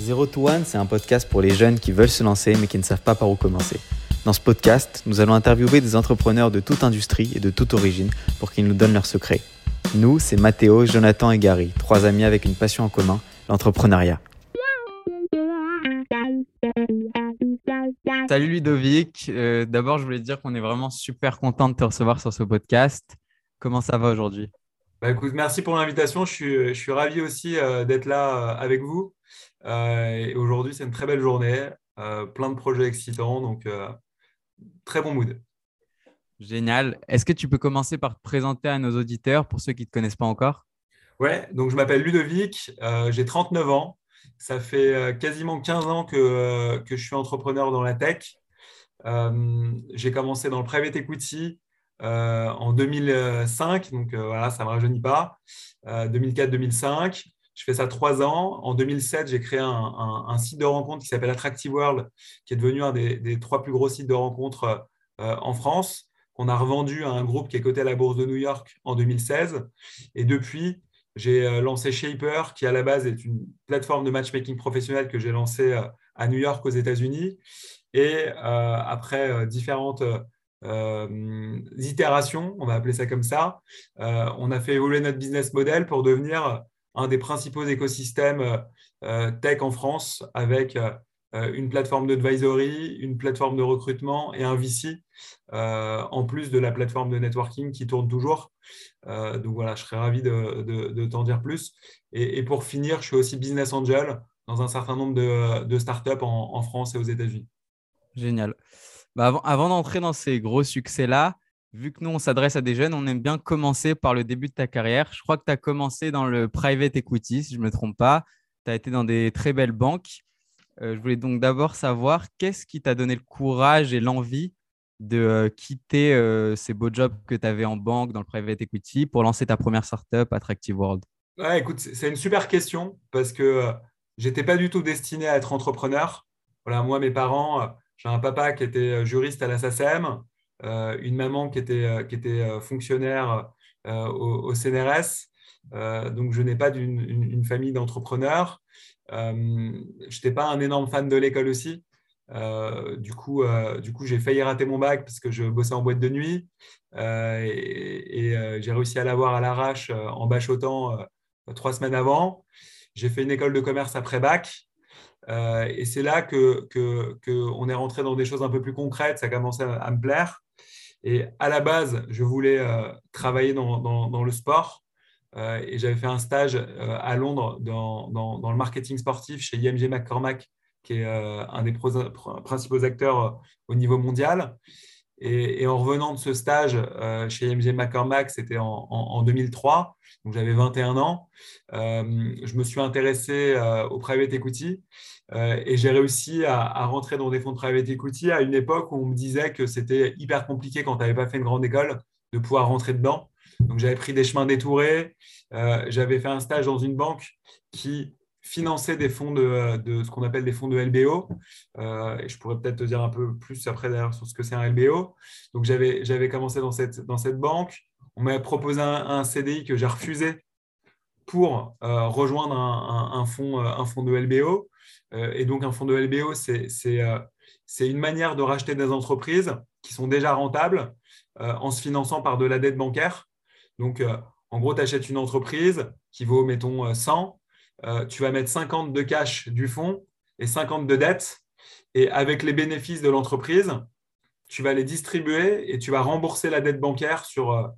Zero to One, c'est un podcast pour les jeunes qui veulent se lancer mais qui ne savent pas par où commencer. Dans ce podcast, nous allons interviewer des entrepreneurs de toute industrie et de toute origine pour qu'ils nous donnent leurs secrets. Nous, c'est Mathéo, Jonathan et Gary, trois amis avec une passion en commun, l'entrepreneuriat. Salut Ludovic, euh, d'abord je voulais dire qu'on est vraiment super content de te recevoir sur ce podcast. Comment ça va aujourd'hui? Bah, écoute, merci pour l'invitation. Je suis, je suis ravi aussi euh, d'être là euh, avec vous. Euh, aujourd'hui, c'est une très belle journée, plein de projets excitants, donc très bon mood. Génial. Est-ce que tu peux commencer par te présenter à nos auditeurs pour ceux qui ne te connaissent pas encore? Ouais, donc je m'appelle Ludovic, j'ai 39 ans. Ça fait quasiment 15 ans que, que je suis entrepreneur dans la tech. j'ai commencé dans le private equity, euh, en 2005, donc euh, voilà, ça ne me rajeunit pas, 2004-2005. Euh, je fais ça trois ans. En 2007, j'ai créé un, site de rencontre qui s'appelle Attractive World, qui est devenu un des, trois plus gros sites de rencontres en France, qu'on a revendu à un groupe qui est coté à la bourse de New York en 2016. Et depuis, j'ai lancé Shaper, qui à la base est une plateforme de matchmaking professionnel que j'ai lancée à New York aux États-Unis. Et après différentes euh, itérations, on va appeler ça comme ça. Euh, on a fait évoluer notre business model pour devenir un des principaux écosystèmes euh, tech en France avec une plateforme d'advisory, une plateforme de recrutement et un VC, en plus de la plateforme de networking qui tourne toujours. donc voilà, je serais ravi de, t'en dire plus. Et, pour finir, je suis aussi business angel dans un certain nombre de, startups en France et aux États-Unis. Génial. Bah, avant, d'entrer dans ces gros succès-là, vu que nous, on s'adresse à des jeunes, on aime bien commencer par le début de ta carrière. Je crois que tu as commencé dans le private equity, si je ne me trompe pas. Tu as été dans des très belles banques. Euh, je voulais donc d'abord savoir qu'est-ce qui t'a donné le courage et l'envie de euh, quitter euh, ces beaux jobs que tu avais en banque, dans le private equity, pour lancer ta première startup, Attractive World? Écoute, c'est une super question parce que j'étais pas du tout destiné à être entrepreneur. Voilà, moi, mes parents j'ai un papa qui était juriste à la SACEM, une maman qui était, euh, était fonctionnaire au, CNRS. donc, je n'ai pas une, famille d'entrepreneurs. je n'étais pas un énorme fan de l'école aussi. du coup, coup j'ai failli rater mon bac parce que je bossais en boîte de nuit. et, j'ai réussi à l'avoir à l'arrache en bachotant trois semaines avant. J'ai fait une école de commerce après bac. Euh, et c'est là que, est rentré dans des choses un peu plus concrètes, ça a commencé à, me plaire. Et à la base, je voulais euh, travailler dans, le sport. Euh, et j'avais fait un stage à Londres dans, dans, le marketing sportif chez IMG McCormack, qui est un des principaux acteurs au niveau mondial. Et, en revenant de ce stage chez IMG McCormack, c'était en, en, 2003, donc j'avais 21 ans, je me suis intéressé au private equity euh, et j'ai réussi à, rentrer dans des fonds de private equity à une époque où on me disait que c'était hyper compliqué quand tu n'avais pas fait une grande école de pouvoir rentrer dedans. Donc j'avais pris des chemins détourés. Euh, j'avais fait un stage dans une banque qui finançait des fonds de, ce qu'on appelle des fonds de LBO. Euh, et je pourrais peut-être te dire un peu plus après d'ailleurs sur ce que c'est un LBO. Donc j'avais commencé dans cette, dans cette banque. On m'a proposé un, CDI que j'ai refusé pour rejoindre un, un, fonds, un fonds de LBO. Euh, et donc, un fonds de LBO, euh, c'est une manière de racheter des entreprises qui sont déjà rentables euh, en se finançant par de la dette bancaire. Donc, en gros, tu achètes une entreprise qui vaut, mettons, 100. Tu vas mettre 50 de cash du fonds et 50 de dette. Et avec les bénéfices de l'entreprise, tu vas les distribuer et tu vas rembourser la dette bancaire sur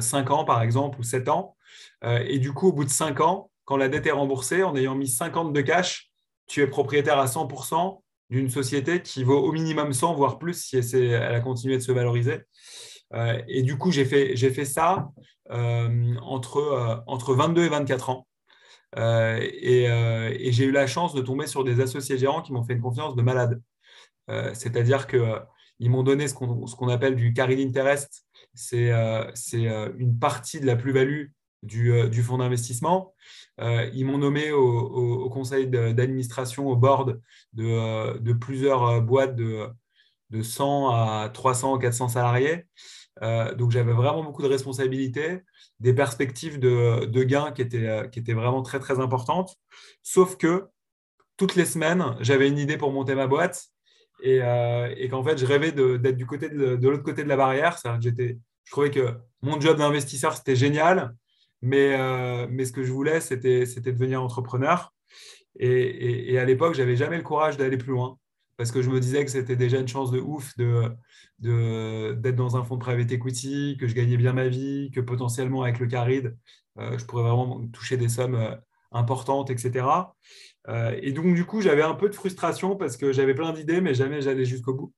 5 ans, par exemple, ou 7 ans. et du coup, au bout de 5 ans, quand la dette est remboursée, en ayant mis 50 de cash, tu es propriétaire à 100% d'une société qui vaut au minimum 100, voire plus, si elle, a continué de se valoriser. Euh, et du coup, j'ai fait, ça euh, entre, euh, entre 22 et 24 ans. Et, j'ai eu la chance de tomber sur des associés gérants qui m'ont fait une confiance de malade. C'est-à-dire qu'ils m'ont donné ce qu'on appelle du carry interest. C'est une partie de la plus-value du, fonds d'investissement. Euh, ils m'ont nommé au, conseil d'administration, au board de, euh, plusieurs euh, boîtes de, 100 à 300, 400 salariés. Donc j'avais vraiment beaucoup de responsabilités, des perspectives de, gains qui étaient, qui étaient vraiment très très importantes. Sauf que toutes les semaines, j'avais une idée pour monter ma boîte et, qu'en fait, je rêvais d'être du côté de, l'autre côté de la barrière. Je trouvais que mon job d'investisseur, c'était génial, mais, mais ce que je voulais, c'était devenir entrepreneur. Et, et à l'époque, j'avais jamais le courage d'aller plus loin parce que je me disais que c'était déjà une chance de ouf d'être de, d'être dans un fonds de private que je gagnais bien ma vie, que potentiellement avec le caride, euh, je pourrais vraiment toucher des sommes euh, importantes, etc. Euh, et donc, du coup, j'avais un peu de frustration parce que j'avais plein d'idées, mais jamais j'allais jusqu'au bout.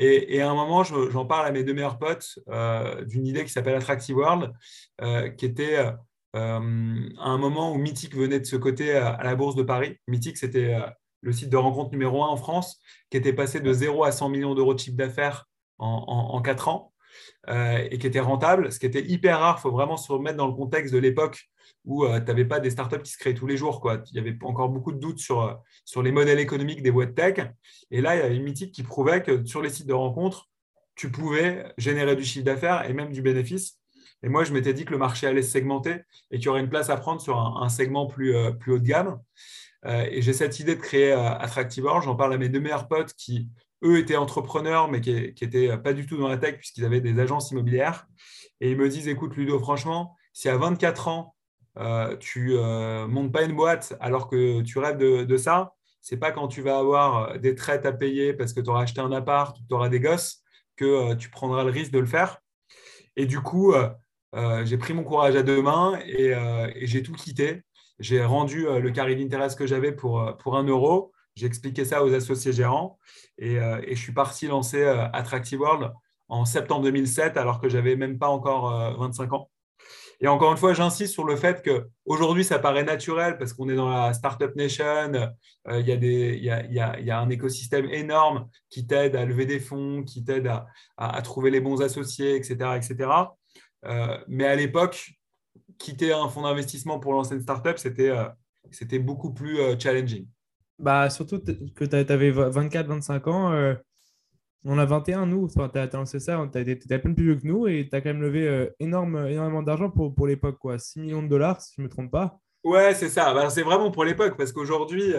Et, à un moment, j'en parle à mes deux meilleurs potes d'une idée qui s'appelle Attractive World, qui était à un moment où Mythic venait de ce côté à, la Bourse de Paris. Mythic, c'était le site de rencontre numéro un en France, qui était passé de 0 à 100 millions d'euros de chiffre d'affaires en, en, 4 ans euh, et qui était rentable, ce qui était hyper rare. Il faut vraiment se remettre dans le contexte de l'époque où euh, tu n'avais pas des startups qui se créaient tous les jours. Quoi. Il y avait encore beaucoup de doutes sur, euh, sur les modèles économiques des boîtes tech. Et là, il y avait une mythique qui prouvait que sur les sites de rencontre, tu pouvais générer du chiffre d'affaires et même du bénéfice. Et moi, je m'étais dit que le marché allait se segmenter et qu'il y aurait une place à prendre sur un, segment plus haut de gamme. Euh, et j'ai cette idée de créer euh, Attractivor. J'en parle à mes deux meilleurs potes qui, eux, étaient entrepreneurs, mais qui n'étaient pas du tout dans la tech puisqu'ils avaient des agences immobilières. Et ils me disent, écoute, Ludo, franchement, si à 24 ans, euh, tu ne montes pas une boîte alors que tu rêves de, de ça, c'est pas quand tu vas avoir des traites à payer parce que tu auras acheté un appart tu auras des gosses que tu prendras le risque de le faire. Et du coup, j'ai pris mon courage à deux mains et j'ai tout quitté j'ai rendu euh, le carré d'intérêt que j'avais pour, euh, pour un euro. J'ai expliqué ça aux associés gérants et, euh, et, je suis parti lancer Attractive World en septembre 2007 alors que j'avais même pas encore 25 ans. Et encore une fois, j'insiste sur le fait qu'aujourd'hui, ça paraît naturel parce qu'on est dans la Startup Nation, il, y a des, il, y a, y a, un écosystème énorme qui t'aide à lever des fonds, qui t'aide à, à, trouver les bons associés, etc. etc. mais à l'époque, quitter un fonds d'investissement pour lancer une startup, c'était euh, c'était beaucoup plus euh, challenging. Bah, surtout que tu avais 24-25 ans. Euh, on a 21, nous. Enfin, tu as, lancé ça, tu étais peine plus vieux que nous et tu as quand même levé énorme, énormément d'argent pour, pour l'époque. 6 millions de dollars, si je ne me trompe pas. Ouais, c'est ça. Bah, c'est vraiment pour l'époque parce qu'aujourd'hui,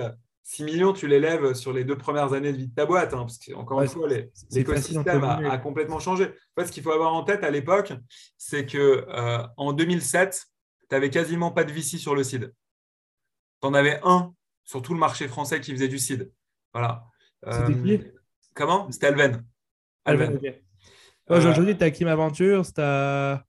6 millions, tu l'élèves sur les deux premières années de vie de ta boîte. Hein, parce qu'encore une fois, l'écosystème a, a, complètement changé. En fait, ce qu'il faut avoir en tête à l'époque, c'est que en 2007, tu n'avais quasiment pas de VC sur le seed. Tu en avais un sur tout le marché français qui faisait du seed. Voilà. C'était qui? euh, Comment? C'était Alven. Alven, ok. Aujourd'hui, tu as Kim Aventure, tu as,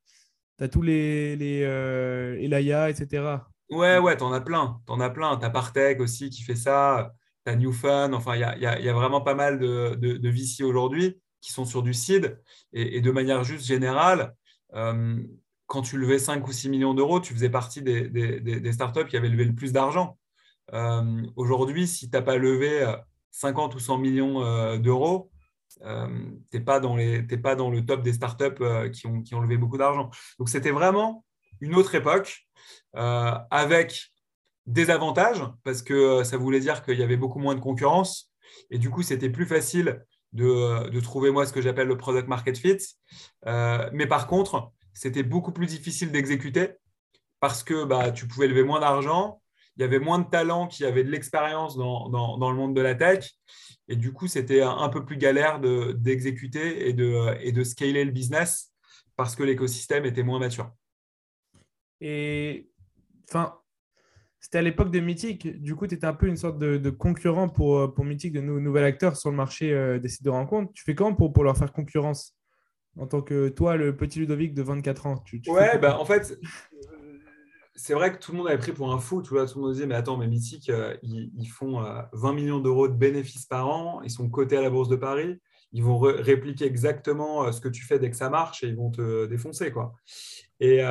tous les, les euh, Elaya, etc. Ouais, ouais, tu en as plein. Tu en as plein. Tu as Partech aussi qui fait ça. Tu as New Fun. Enfin, il y a, vraiment pas mal de, de, VC aujourd'hui qui sont sur du seed. Et, de manière juste générale, euh, quand tu levais 5 ou 6 millions d'euros, tu faisais partie des, startups qui avaient levé le plus d'argent. Euh, aujourd'hui, si tu n'as pas levé 50 euh, ou 100 millions euh, d'euros, tu n'es pas, dans le top des startups qui, ont, levé beaucoup d'argent. Donc, c'était vraiment une autre époque avec des avantages parce que ça voulait dire qu'il y avait beaucoup moins de concurrence et du coup, c'était plus facile de, de, trouver, moi, ce que j'appelle le product market fit. mais par contre, c'était beaucoup plus difficile d'exécuter parce que bah, tu pouvais lever moins d'argent, il y avait moins de talents qui avaient de l'expérience dans, le monde de la tech. Et du coup, c'était un peu plus galère d'exécuter et, de, scaler le business parce que l'écosystème était moins mature. Et enfin, c'était à l'époque de Mythic. Du coup, tu étais un peu une sorte de, concurrent pour, pour Mythic, de nouvel acteur sur le marché euh, des sites de rencontres. Tu fais comment pour leur faire concurrence? En tant que toi, le petit Ludovic de 24 ans tu, Ouais, bah, en fait, c'est vrai que tout le monde avait pris pour un fou. Tout, le monde disait, mais attends, mais Mythique, euh, ils, font 20 euh, millions d'euros de bénéfices par an, ils sont cotés à la Bourse de Paris, ils vont répliquer exactement euh, ce que tu fais dès que ça marche et ils vont te défoncer. Quoi. Et,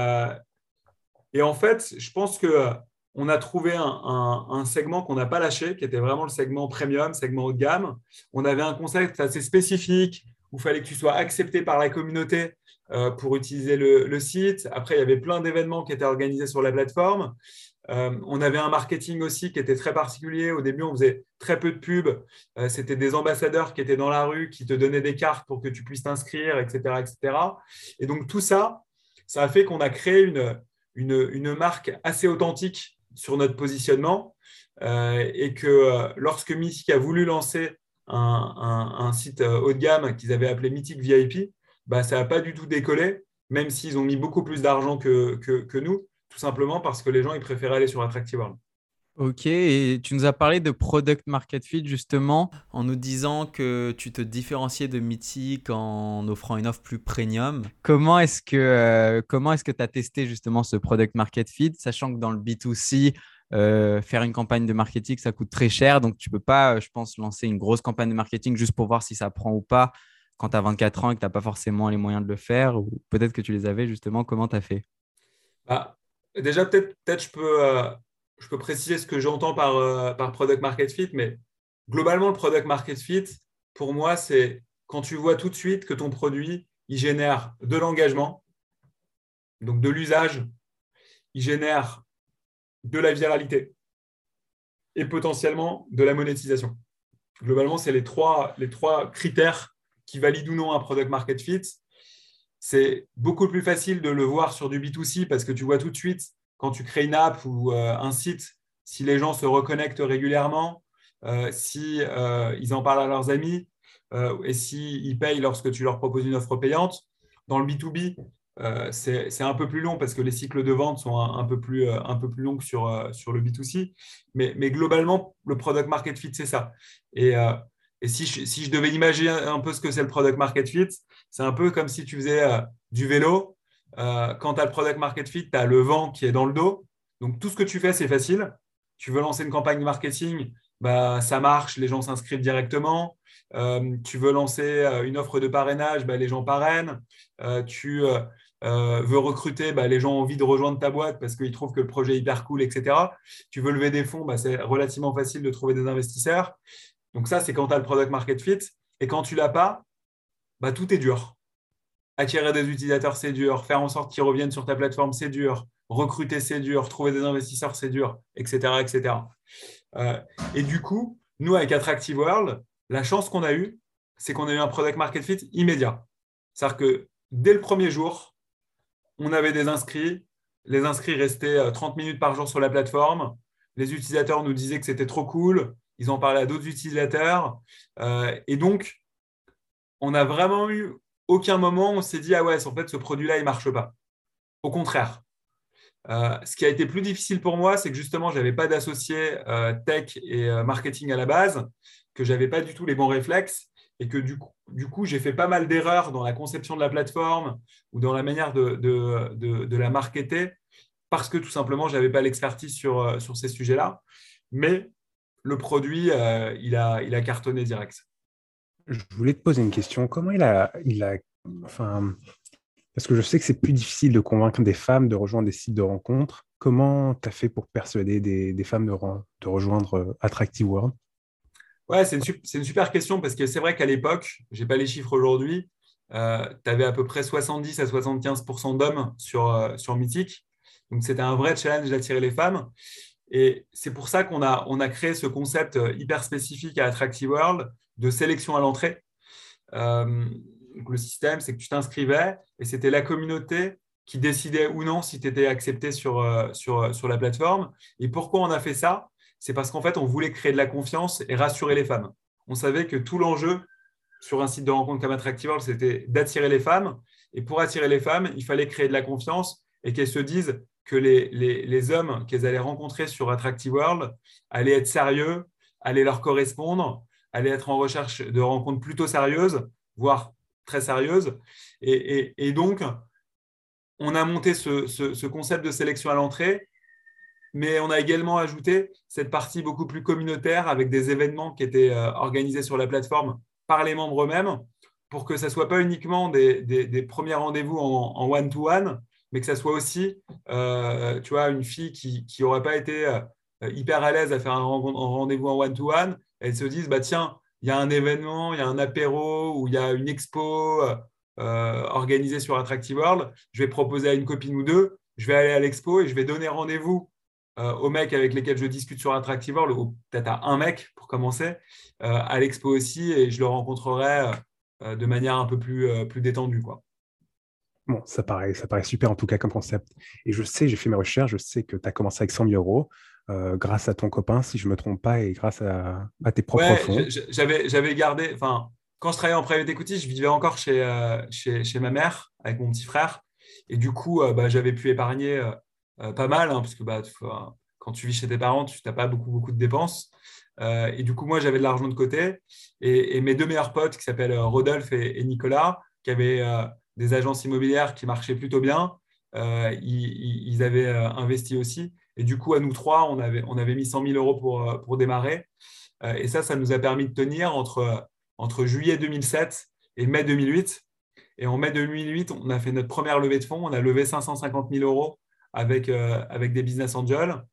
et en fait, je pense que on a trouvé un, un segment qu'on n'a pas lâché, qui était vraiment le segment premium, segment haut de gamme. On avait un concept assez spécifique il fallait que tu sois accepté par la communauté euh, pour utiliser le, site. Après, il y avait plein d'événements qui étaient organisés sur la plateforme. Euh, on avait un marketing aussi qui était très particulier. Au début, on faisait très peu de pubs. Euh, C'était des ambassadeurs qui étaient dans la rue, qui te donnaient des cartes pour que tu puisses t'inscrire, etc., etc. Et donc, tout ça, ça a fait qu'on a créé une, marque assez authentique sur notre positionnement. et que lorsque Mythic a voulu lancer un, site haut de gamme qu'ils avaient appelé Mythic VIP, bah, ça n'a pas du tout décollé, même s'ils ont mis beaucoup plus d'argent que, que, nous, tout simplement parce que les gens ils préféraient aller sur Attractive World. Ok, et tu nous as parlé de product market fit justement en nous disant que tu te différenciais de Mythic en offrant une offre plus premium. Comment est-ce que euh, comment est-ce que tu as testé justement ce product market fit, sachant que dans le B2C, euh, faire une campagne de marketing, ça coûte très cher, donc tu peux pas, je pense, lancer une grosse campagne de marketing juste pour voir si ça prend ou pas quand tu as 24 ans et que tu n'as pas forcément les moyens de le faire, ou peut-être que tu les avais justement, comment tu as fait? Bah, Déjà, peut-être peut je peux euh, je peux préciser ce que j'entends par, euh, par product market fit, mais globalement, le product market fit, pour moi, c'est quand tu vois tout de suite que ton produit, il génère de l'engagement, donc de l'usage, il génère de la viralité et potentiellement de la monétisation. Globalement, c'est les trois, les trois critères qui valident ou non un product market fit. C'est beaucoup plus facile de le voir sur du B2C parce que tu vois tout de suite quand tu crées une app ou euh, un site, si les gens se reconnectent régulièrement, euh, si euh, ils en parlent à leurs amis et s'ils ils payent lorsque tu leur proposes une offre payante. Dans le B2B, c'est un peu plus long parce que les cycles de vente sont un, peu, plus, un peu plus longs que sur, sur le B2C. Mais, mais, globalement, le product market fit, c'est ça. Et, et si, je, si, je, devais imaginer un peu ce que c'est le product market fit, c'est un peu comme si tu faisais du vélo euh, quand tu as le product market fit, tu as le vent qui est dans le dos. Donc, tout ce que tu fais, c'est facile. Tu veux lancer une campagne marketing, bah, ça marche, les gens s'inscrivent directement. Euh, tu veux lancer euh, une offre de parrainage, bah, les gens parrainent. tu veux recruter, bah, les gens ont envie de rejoindre ta boîte parce qu'ils trouvent que le projet est hyper cool, etc. Tu veux lever des fonds, c'est relativement facile de trouver des investisseurs. Donc ça, c'est quand tu as le product market fit. Et quand tu l'as pas, tout est dur attirer des utilisateurs, c'est dur. Faire en sorte qu'ils reviennent sur ta plateforme, c'est dur. Recruter, c'est dur. Trouver des investisseurs, c'est dur, etc. etc. Euh, et du coup, nous, avec Attractive World, la chance qu'on a eue, c'est qu'on a eu un product market fit immédiat. C'est-à-dire que dès le premier jour, on avait des inscrits. Les inscrits restaient 30 euh, minutes par jour sur la plateforme. Les utilisateurs nous disaient que c'était trop cool. Ils en parlaient à d'autres utilisateurs. Euh, et donc, on a vraiment eu aucun moment on s'est dit ah ouais, en fait, ce produit-là, il ne marche pas. Au contraire. Euh, ce qui a été plus difficile pour moi, c'est que justement, je n'avais pas d'associé tech et marketing à la base, que je n'avais pas du tout les bons réflexes et que du coup, j'ai fait pas mal d'erreurs dans la conception de la plateforme ou dans la manière de, la marketer parce que tout simplement, je n'avais pas l'expertise sur, sur ces sujets-là. Mais le produit, il, a, il a cartonné direct. Je voulais te poser une question. Comment il a, parce que je sais que c'est plus difficile de convaincre des femmes de rejoindre des sites de rencontres. Comment tu as fait pour persuader des, femmes de, de, rejoindre euh, Attractive World? Ouais, c'est une, super question parce que c'est vrai qu'à l'époque, je n'ai pas les chiffres aujourd'hui, euh, tu avais à peu près 70 à 75% d'hommes sur, euh, Mythic. Donc c'était un vrai challenge d'attirer les femmes. Et c'est pour ça qu'on a, on créé ce concept hyper spécifique à Attractive World de sélection à l'entrée. Euh, le système, c'est que tu t'inscrivais et c'était la communauté qui décidait ou non si tu étais accepté euh, sur la plateforme. Et pourquoi on a fait ça? C'est parce qu'en fait, on voulait créer de la confiance et rassurer les femmes. On savait que tout l'enjeu sur un site de rencontre comme Attractive World, c'était d'attirer les femmes. Et pour attirer les femmes, il fallait créer de la confiance et qu'elles se disent que les, les, les hommes qu'elles allaient rencontrer sur Attractive World allaient être sérieux, allaient leur correspondre aller être en recherche de rencontres plutôt sérieuses, voire très sérieuses. Et, donc, on a monté ce, concept de sélection à l'entrée, mais on a également ajouté cette partie beaucoup plus communautaire avec des événements qui étaient euh, organisés sur la plateforme par les membres eux-mêmes pour que ça ne soit pas uniquement des, premiers rendez-vous en one-to-one, mais que ça soit aussi euh, tu vois, une fille qui n'aurait pas été euh, hyper à l'aise à faire un rendez-vous en one-to-one elles se disent, bah, tiens, il y a un événement, il y a un apéro ou il y a une expo organisée sur Attractive World, je vais proposer à une copine ou deux, je vais aller à l'expo et je vais donner rendez-vous euh, aux mecs avec lesquels je discute sur Attractive World, ou peut-être à un mec pour commencer, euh, à l'expo aussi, et je le rencontrerai de manière un peu plus, plus détendue. Quoi. Bon, ça paraît, ça paraît super en tout cas comme concept. Et je sais, j'ai fait mes recherches, je sais que tu as commencé avec 100 000 euros. grâce à ton copain, si je ne me trompe pas, et grâce à, tes propres fonds. J'avais gardé, enfin, quand je travaillais en private equity, je vivais encore chez, chez, chez, ma mère avec mon petit frère. Et du coup, bah, j'avais pu épargner pas mal, hein, parce que bah, quand tu vis chez tes parents, tu n'as pas beaucoup, beaucoup de dépenses. et du coup, moi, j'avais de l'argent de côté. Et, mes deux meilleurs potes, qui s'appellent Rodolphe et, Nicolas, qui avaient des agences immobilières qui marchaient plutôt bien, ils, ils, avaient investi aussi. Et du coup, à nous trois, on avait, on avait mis 100 000 euros pour, euh, pour démarrer. Euh, et ça, ça nous a permis de tenir entre, entre juillet 2007 et mai 2008. Et en mai 2008, on a fait notre première levée de fonds. On a levé 550 000 euros avec, euh, avec des business angels.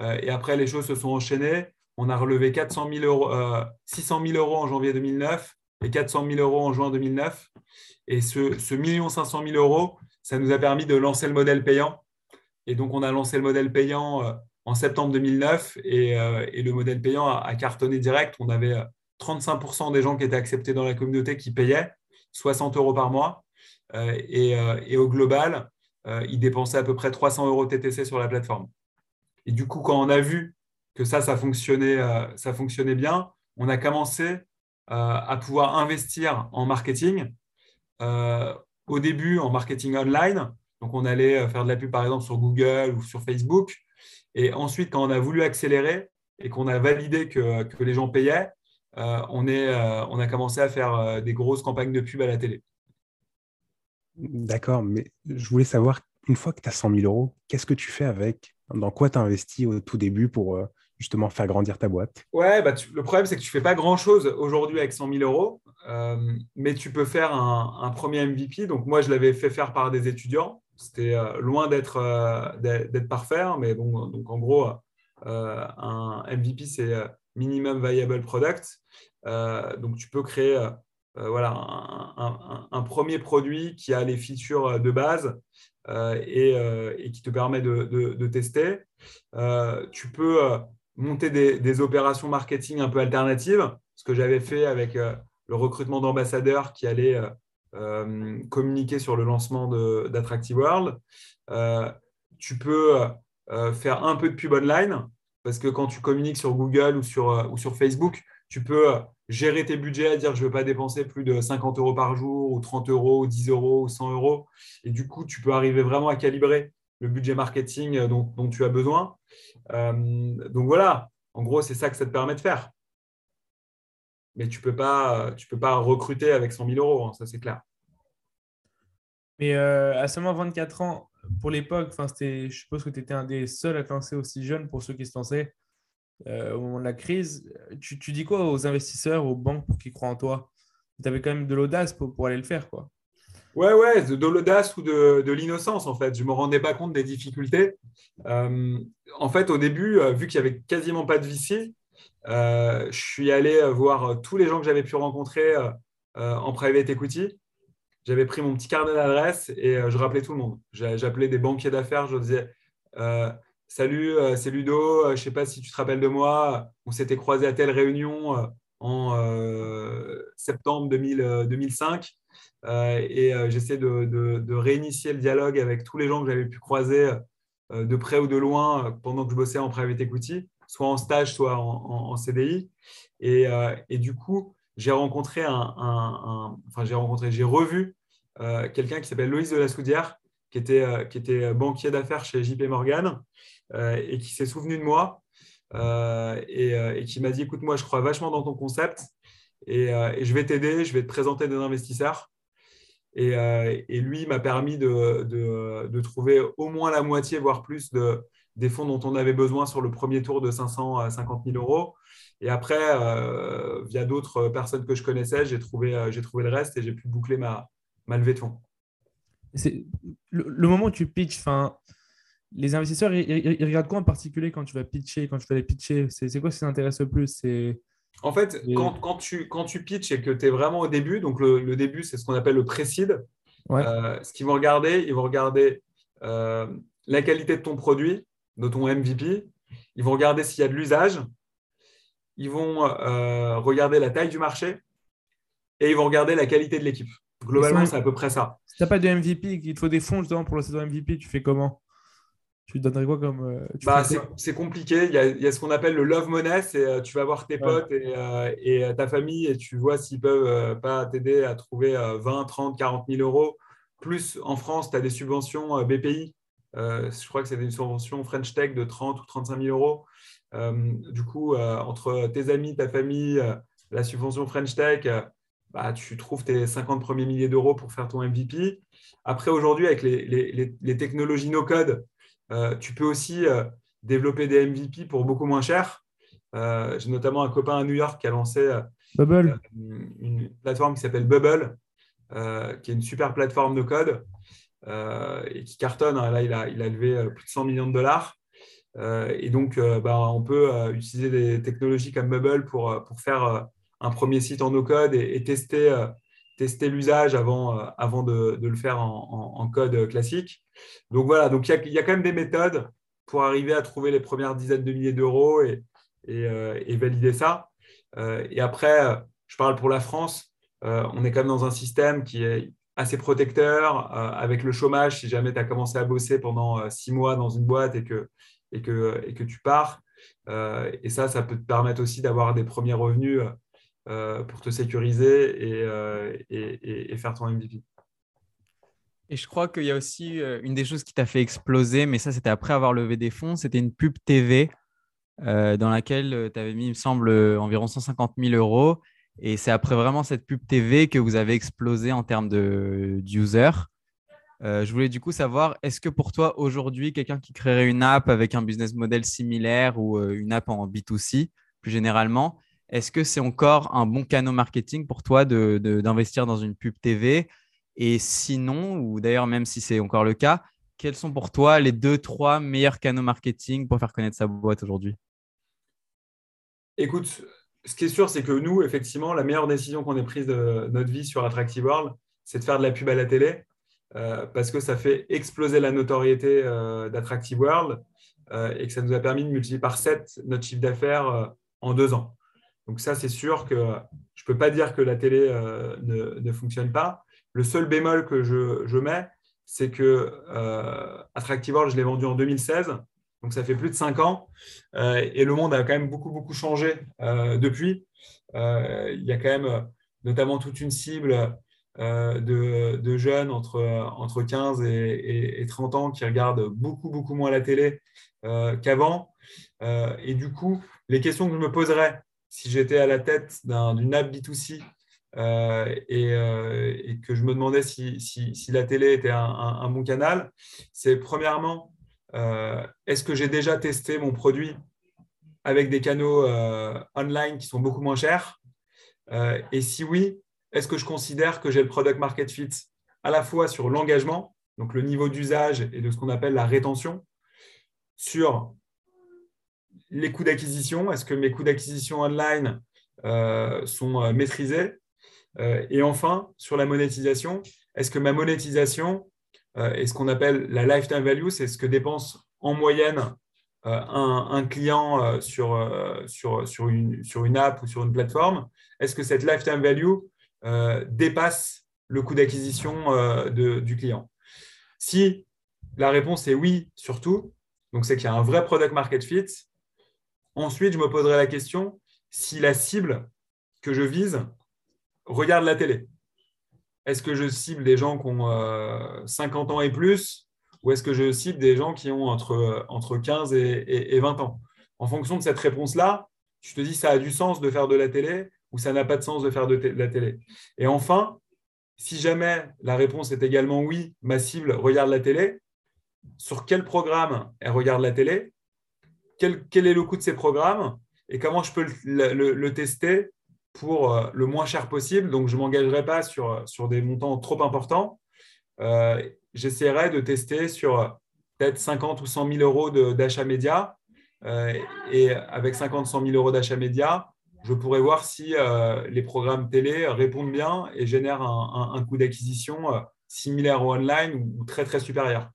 et après, les choses se sont enchaînées. On a relevé 400 000 euros, 600 000 euros en janvier 2009 et 400 000 euros en juin 2009. Et ce, ce 1 500 000 euros, ça nous a permis de lancer le modèle payant et donc, on a lancé le modèle payant euh, en septembre 2009 euh, et, le modèle payant a, cartonné direct. On avait 35% euh, des gens qui étaient acceptés dans la communauté qui payaient 60 euros par mois. Et, au global, ils dépensaient à peu près 300 euros TTC sur la plateforme. Et du coup, quand on a vu que ça, ça fonctionnait, ça fonctionnait bien, on a commencé à pouvoir investir en marketing. au début, en marketing online, donc, on allait euh, faire de la pub, par exemple, sur Google ou sur Facebook. Et ensuite, quand on a voulu accélérer et qu'on a validé que, les gens payaient, euh, euh, on a commencé à faire des grosses campagnes de pub à la télé. D'accord, mais je voulais savoir, une fois que tu as 100 000 euros, qu'est-ce que tu fais avec? Dans quoi tu as investi au tout début pour justement faire grandir ta boîte? Ouais, bah le problème, c'est que tu ne fais pas grand-chose aujourd'hui avec 100 000 euros, mais tu peux faire un, premier MVP. Donc, moi, je l'avais fait faire par des étudiants. C'était euh, loin euh, d'être parfait, hein, mais bon, donc en gros, euh, un MVP, c'est Minimum Viable Product. donc tu peux créer voilà, un, premier produit qui a les features de base et, qui te permet de, tester. tu peux monter des, opérations marketing un peu alternatives, ce que j'avais fait avec le recrutement d'ambassadeurs qui allait euh, communiquer sur le lancement d'Attractive World. Euh, tu peux euh, faire un peu de pub online parce que quand tu communiques sur Google ou sur, ou sur Facebook, tu peux gérer tes budgets dire je ne veux pas dépenser plus de 50 euros par jour ou 30 euros ou 10 euros ou 100 euros. Et du coup, tu peux arriver vraiment à calibrer le budget marketing dont, dont tu as besoin. donc voilà, en gros, c'est ça que ça te permet de faire mais tu ne peux, pas, peux pas recruter avec 100 000 euros, hein, ça c'est clair. Mais euh, à seulement 24 ans, pour l'époque, je suppose que tu étais un des seuls à te lancer aussi jeune pour ceux qui se lançaient euh, au moment de la crise. Tu, tu, dis quoi aux investisseurs, aux banques pour qu'ils croient en toi? Tu avais quand même de l'audace pour, pour, aller le faire. quoi. Ouais, ouais, de, l'audace ou de, de l'innocence en fait. Je ne me rendais pas compte des difficultés. Euh, en fait, au début, vu qu'il n'y avait quasiment pas de VC, euh, je suis allé voir tous les gens que j'avais pu rencontrer euh, en private equity. J'avais pris mon petit carnet d'adresse et euh, je rappelais tout le monde. J'appelais des banquiers d'affaires, je disais Salut, c'est Ludo, je ne sais pas si tu te rappelles de moi, on s'était croisé à telle réunion en septembre 2005 et j'essaie de, réinitier le dialogue avec tous les gens que j'avais pu croiser de près ou de loin pendant que je bossais en private equity soit en stage, soit en, CDI. Euh, et, du coup, j'ai rencontré j'ai rencontré, j'ai revu euh, quelqu'un qui s'appelle Loïs de la Soudière, qui était, euh, qui était banquier d'affaires chez JP Morgan et qui s'est souvenu de moi et, qui m'a dit écoute, moi, je crois vachement dans ton concept et, je vais t'aider, je vais te présenter des investisseurs. Et, lui m'a permis de, de, trouver au moins la moitié, voire plus, de, des fonds dont on avait besoin sur le premier tour de 550 000 euros. Et après, euh, via d'autres personnes que je connaissais, j'ai trouvé, euh, trouvé le reste et j'ai pu boucler ma, ma levée de fonds. C'est le, moment où tu pitches, les investisseurs, ils, regardent quoi en particulier quand tu vas pitcher, quand tu vas les pitcher? C'est quoi qui t'intéresse le plus? En fait, quand, quand, tu, quand tu pitches et que tu es vraiment au début, donc le, début, c'est ce qu'on appelle le pré-seed. Euh, ce qu'ils vont regarder, ils vont regarder la qualité de ton produit, de ton MVP. Ils vont regarder s'il y a de l'usage. Ils vont euh, regarder la taille du marché et ils vont regarder la qualité de l'équipe. Globalement, c'est à peu près ça. N'as pas de MVP, qu'il te faut des fonds justement pour lancer ton MVP, tu fais comment? Tu donnerais quoi comme. euh, Bah, c'est compliqué. Il y, a, il y a ce qu'on appelle le love money. C'est euh, tu vas voir tes Ouais. potes et, euh, et, ta famille et tu vois s'ils peuvent euh, pas t'aider à trouver euh, 20, 30, 40 000 euros. Plus en France, tu as des subventions BPI. Je crois que c'est une subvention French Tech de 30 ou 35 000 euros. Du coup, entre tes amis, ta famille, la subvention French Tech, bah, tu trouves tes 50 premiers milliers d'euros pour faire ton MVP. Après, aujourd'hui, avec les, les- technologies no-code, euh, tu peux aussi euh, développer des MVP pour beaucoup moins cher. Euh, J'ai notamment un copain à New York qui a lancé Bubble. une, plateforme qui s'appelle Bubble, qui est une super plateforme de code euh, et qui cartonne. hein. Là, il a, il a levé plus de 100 millions de dollars. Et donc, bah, on peut utiliser des technologies comme Bubble pour, pour faire un premier site en no-code et, et tester, euh, tester l'usage avant, euh, avant de, le faire en, code classique. Donc voilà, donc il y a, quand même des méthodes pour arriver à trouver les premières dizaines de milliers d'euros et, euh, valider ça. Et après, je parle pour la France, on est quand même dans un système qui est assez protecteur avec le chômage. Si jamais tu as commencé à bosser pendant six mois dans une boîte et que, et que, tu pars, et ça, ça peut te permettre aussi d'avoir des premiers revenus pour te sécuriser et, euh, faire ton MVP. Et je crois qu'il y a aussi euh, une des choses qui t'a fait exploser, mais ça, c'était après avoir levé des fonds, c'était une pub TV euh, dans laquelle tu avais mis, il me semble, euh, environ 150 000 euros. Et c'est après vraiment cette pub TV que vous avez explosé en termes d'users. Euh, je voulais du coup savoir, est-ce que pour toi, aujourd'hui, quelqu'un qui créerait une app avec un business model similaire ou euh, une app en B2C, plus généralement, est-ce que c'est encore un bon canal marketing pour toi d'investir dans une pub TV Et sinon, ou d'ailleurs même si c'est encore le cas, quels sont pour toi les deux, trois meilleurs canaux marketing pour faire connaître sa boîte aujourd'hui? Écoute, ce qui est sûr, c'est que nous, effectivement, la meilleure décision qu'on ait prise de notre vie sur Attractive World, c'est de faire de la pub à la télé euh, parce que ça fait exploser la notoriété euh, d'Attractive World euh, et que ça nous a permis de multiplier par 7 notre chiffre d'affaires en deux ans. Donc ça, c'est sûr que je ne peux pas dire que la télé euh, ne, ne fonctionne pas. Le seul bémol que je, mets, c'est que euh, Attractive World, je l'ai vendu en 2016. Donc, ça fait plus de cinq ans. Euh, et le monde a quand même beaucoup, beaucoup changé euh, depuis. Il y a quand même notamment toute une cible de, de jeunes entre, entre 15 et, et- et 30 ans qui regardent beaucoup, beaucoup moins la télé qu'avant. Et du coup, les questions que je me poserais si j'étais à la tête d'un- d'une app B2C euh, et, euh, et que je me demandais si, la télé était un, bon canal, c'est premièrement, euh, est-ce que j'ai déjà testé mon produit avec des canaux online qui sont beaucoup moins chers? Et si oui, est-ce que je considère que j'ai le product market fit à la fois sur l'engagement, donc le niveau d'usage et de ce qu'on appelle la rétention, sur les coûts d'acquisition, est-ce que mes coûts d'acquisition online euh, sont euh, maîtrisés Euh, Et enfin, sur la monétisation, est-ce que ma monétisation est ce qu'on appelle la lifetime value, c'est ce que dépense en moyenne un, client sur, une, sur une app ou sur une plateforme, est-ce que cette lifetime value dépasse le coût d'acquisition du client? Si la réponse est oui, surtout, donc c'est qu'il y a un vrai product market fit, ensuite je me poserai la question si la cible que je vise regarde la télé. Est-ce que je cible des gens qui ont euh, 50 ans et plus ou est-ce que je cible des gens qui ont entre, entre 15 et, et- et 20 ans? En fonction de cette réponse-là, tu te dis ça a du sens de faire de la télé ou ça n'a pas de sens de faire de la télé. Et enfin, si jamais la réponse est également oui, ma cible regarde la télé, sur quel programme elle regarde la télé? Quel, est le coût de ces programmes et comment je peux le, tester pour euh, le moins cher possible. Donc, je ne m'engagerai pas sur, des montants trop importants. Euh, J'essaierai de tester sur peut-être 50 ou 100 000 euros d'achat média. Euh, et avec 50 100 000 euros d'achat média, je pourrais voir si les programmes télé répondent bien et génèrent un, coût d'acquisition similaire au online ou très, très supérieur.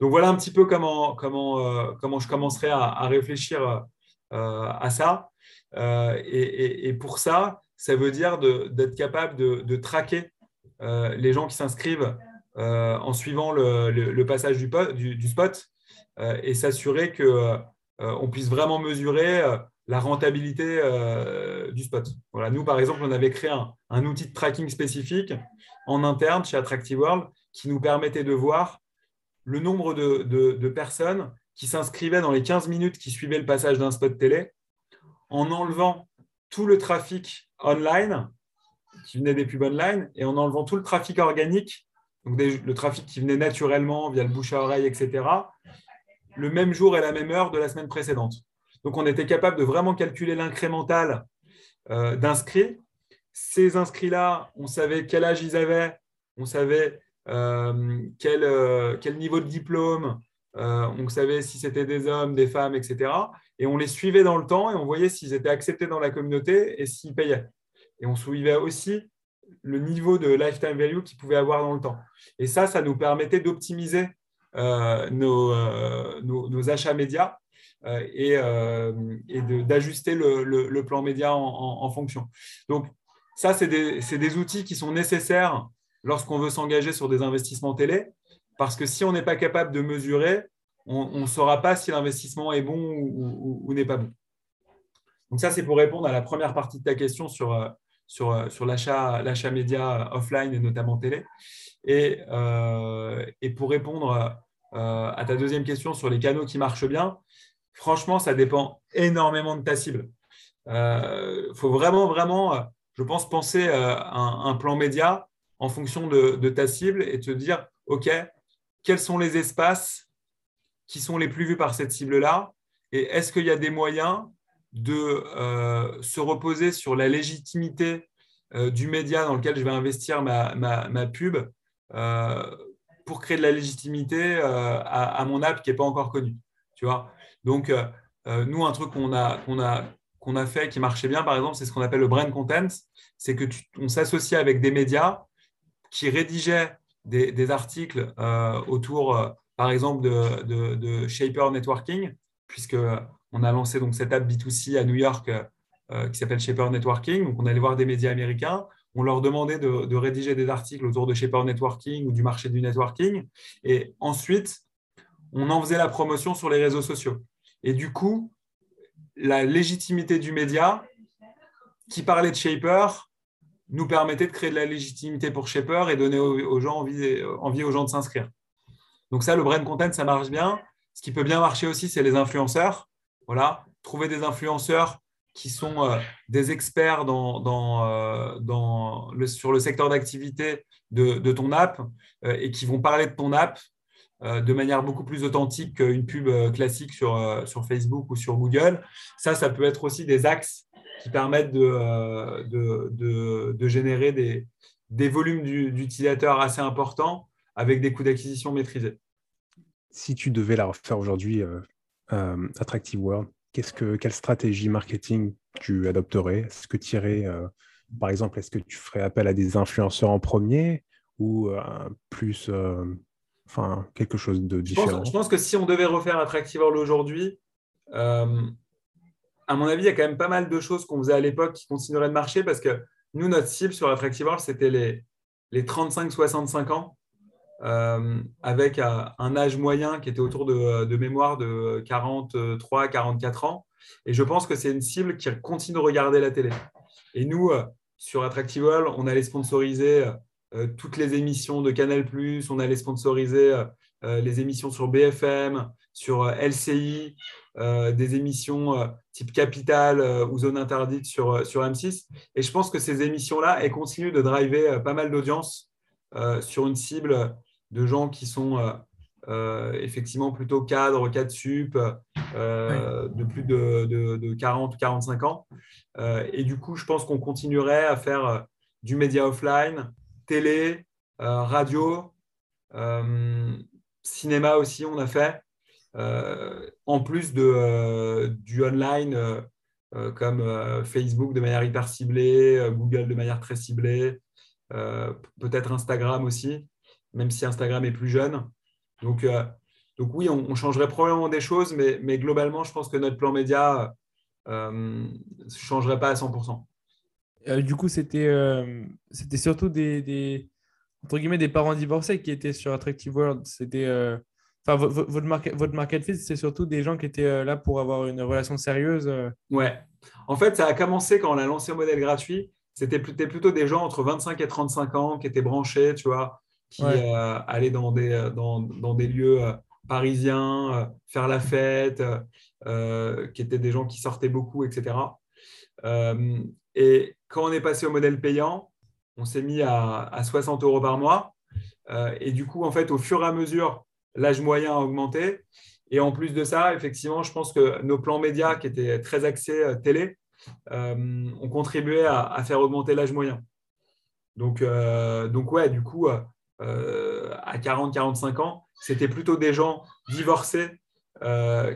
Donc voilà un petit peu comment, comment, euh, comment je commencerai à, réfléchir euh, à ça. Euh, et, pour ça, ça veut dire d'être capable de, traquer les gens qui s'inscrivent en suivant le, passage du, po- du- du spot. et s'assurer qu'on puisse vraiment mesurer la rentabilité du spot. Voilà, nous, par exemple, on avait créé un, outil de tracking spécifique en interne chez Attractive World qui nous permettait de voir le nombre de, personnes qui s'inscrivaient dans les 15 minutes qui suivaient le passage d'un spot télé en enlevant tout le trafic online qui venait des pubs online et en enlevant tout le trafic organique, le trafic qui venait naturellement via le bouche à oreille, etc., le même jour et la même heure de la semaine précédente. Donc on était capable de vraiment calculer l'incrémental euh, d'inscrits. Ces inscrits-là, on savait quel âge ils avaient, on savait quel, euh, quel, niveau de diplôme, on savait si c'était des hommes, des femmes, etc. Et on les suivait dans le temps et on voyait s'ils étaient acceptés dans la communauté et s'ils payaient. Et on suivait aussi le niveau de lifetime value qu'ils pouvaient avoir dans le temps. Et ça, ça nous permettait d'optimiser nos, nos, achats médias et, et d'ajuster le, le, plan média en, en, fonction. Donc, ça, c'est des, des, outils qui sont nécessaires lorsqu'on veut s'engager sur des investissements télé, parce que si on n'est pas capable de mesurer, on ne saura pas si l'investissement est bon ou, n'est pas bon. Donc ça, c'est pour répondre à la première partie de ta question sur, euh, sur, euh, l'achat média offline et notamment télé. Et, euh, et pour répondre à ta deuxième question sur les canaux qui marchent bien, franchement, ça dépend énormément de ta cible. Il faut vraiment, vraiment, je pense, penser à un, plan média en fonction de, ta cible et te dire, OK, quels sont les espaces qui sont les plus vus par cette cible-là Et est-ce qu'il y a des moyens de euh, se reposer sur la légitimité euh, du média dans lequel je vais investir ma, ma, pub euh, pour créer de la légitimité à, mon app qui n'est pas encore connue tu vois? Donc, nous, un truc qu'on a, qu'on a, qu'on a fait qui marchait bien, par exemple, c'est ce qu'on appelle le brand content. C'est que on s'associe avec des médias qui rédigeaient des, articles autour par exemple, de, Shaper Networking, puisqu'on a lancé donc cette app B2C à New York euh, qui s'appelle Shaper Networking. Donc, on allait voir des médias américains. On leur demandait de, rédiger des articles autour de Shaper Networking ou du marché du networking. Et ensuite, on en faisait la promotion sur les réseaux sociaux. Et du coup, la légitimité du média qui parlait de Shaper nous permettait de créer de la légitimité pour Shaper et donner aux, gens envie, aux gens de s'inscrire. Donc ça, le brand content, ça marche bien. Ce qui peut bien marcher aussi, c'est les influenceurs. Voilà, trouver des influenceurs qui sont euh, des experts euh, sur le secteur d'activité de, de, ton app euh, et qui vont parler de ton app de manière beaucoup plus authentique qu'une pub classique sur, sur Facebook ou sur Google. Ça, ça peut être aussi des axes qui permettent de, de, de, de générer des, des volumes d'utilisateurs assez importants avec des coûts d'acquisition maîtrisés. Si tu devais la refaire aujourd'hui, euh, euh, Attractive World, qu'est-ce que, quelle stratégie marketing tu adopterais? Est-ce que tu irais, euh, par exemple, est-ce que tu ferais appel à des influenceurs en premier ou plus, enfin, quelque chose de différent? je pense, que si on devait refaire Attractive World aujourd'hui, à mon avis, il y a quand même pas mal de choses qu'on faisait à l'époque qui continueraient de marcher parce que nous, notre cible sur Attractive World, c'était les, les 35-65 ans. Euh, avec un âge moyen qui était autour de, mémoire de 43 44 ans. Et je pense que c'est une cible qui continue de regarder la télé. Et nous, euh, sur Attractive on allait sponsoriser euh, toutes les émissions de Canal+, on allait sponsoriser les émissions sur BFM, sur LCI, des émissions type Capital ou Zone Interdite sur, sur M6. Et je pense que ces émissions-là, elles continuent de driver pas mal d'audience sur une cible de gens qui sont euh, euh, effectivement plutôt cadres, cadres sup, euh, de plus de, de, 40 ou 45 ans. et du coup, je pense qu'on continuerait à faire du média offline, télé, radio, cinéma aussi, on a fait. En plus de, du online comme Facebook de manière hyper ciblée, Google de manière très ciblée, peut-être Instagram aussi même si Instagram est plus jeune. Donc, euh, donc oui, on, changerait probablement des choses, mais, mais, globalement, je pense que notre plan média euh, ne changerait pas à 100%. Euh, du coup, c'était c'était surtout des, des, entre guillemets, des parents divorcés qui étaient sur Attractive World. C'était Enfin, votre, market, votre market fit, c'est surtout des gens qui étaient là pour avoir une relation sérieuse. Ouais. En fait, ça a commencé quand on a lancé le modèle gratuit. C'était plutôt des gens entre 25 et 35 ans qui étaient branchés, tu vois, qui allaient dans des, dans, dans des lieux parisiens, faire la fête, qui étaient des gens qui sortaient beaucoup, etc. et quand on est passé au modèle payant, on s'est mis à, 60 euros par mois. Euh, et du coup, en fait, au fur et à mesure, l'âge moyen a augmenté. Et en plus de ça, effectivement, je pense que nos plans médias, qui étaient très axés euh, télé, euh, ont contribué à, faire augmenter l'âge moyen. Donc, donc, ouais, du coup, à 40-45 ans, c'était plutôt des gens divorcés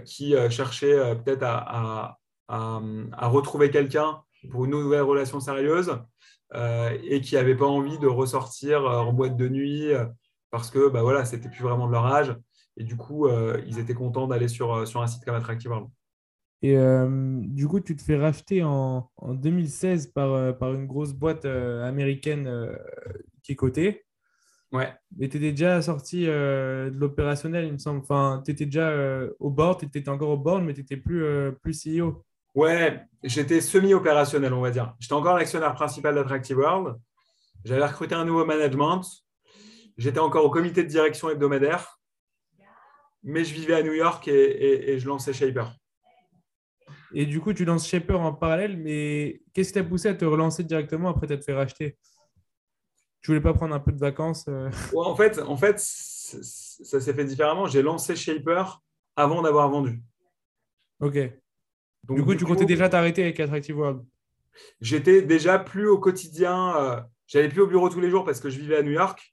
qui cherchaient peut-être à, à, retrouver quelqu'un pour une nouvelle relation sérieuse euh, et qui n'avaient pas envie de ressortir euh, en boîte de nuit euh, parce que bah, voilà, c'était plus vraiment de leur âge. Et du coup, ils étaient contents d'aller sur, sur un site comme Attractive World. Et du coup, tu te fais racheter en, en 2016 par, par une grosse boîte américaine qui est cotée. Ouais. Mais tu étais déjà sorti de l'opérationnel, il me semble. Enfin, tu étais déjà au board, tu étais encore au board, mais tu n'étais plus, plus CEO. Ouais, j'étais semi-opérationnel, on va dire. J'étais encore l'actionnaire principal d'Attractive World. J'avais recruté un nouveau management. J'étais encore au comité de direction hebdomadaire. Mais je vivais à New York et, je lançais Shaper. Et du coup, tu lances Shaper en parallèle, mais qu'est-ce qui t'a poussé à te relancer directement après t'être fait racheter? Tu voulais pas prendre un peu de vacances euh? En fait, en fait ça s'est fait différemment. J'ai lancé Shaper avant d'avoir vendu. Ok du coup, tu comptais déjà t'arrêter avec Attractive World? J'étais déjà plus au quotidien. Euh, j'allais plus au bureau tous les jours parce que je vivais à New York.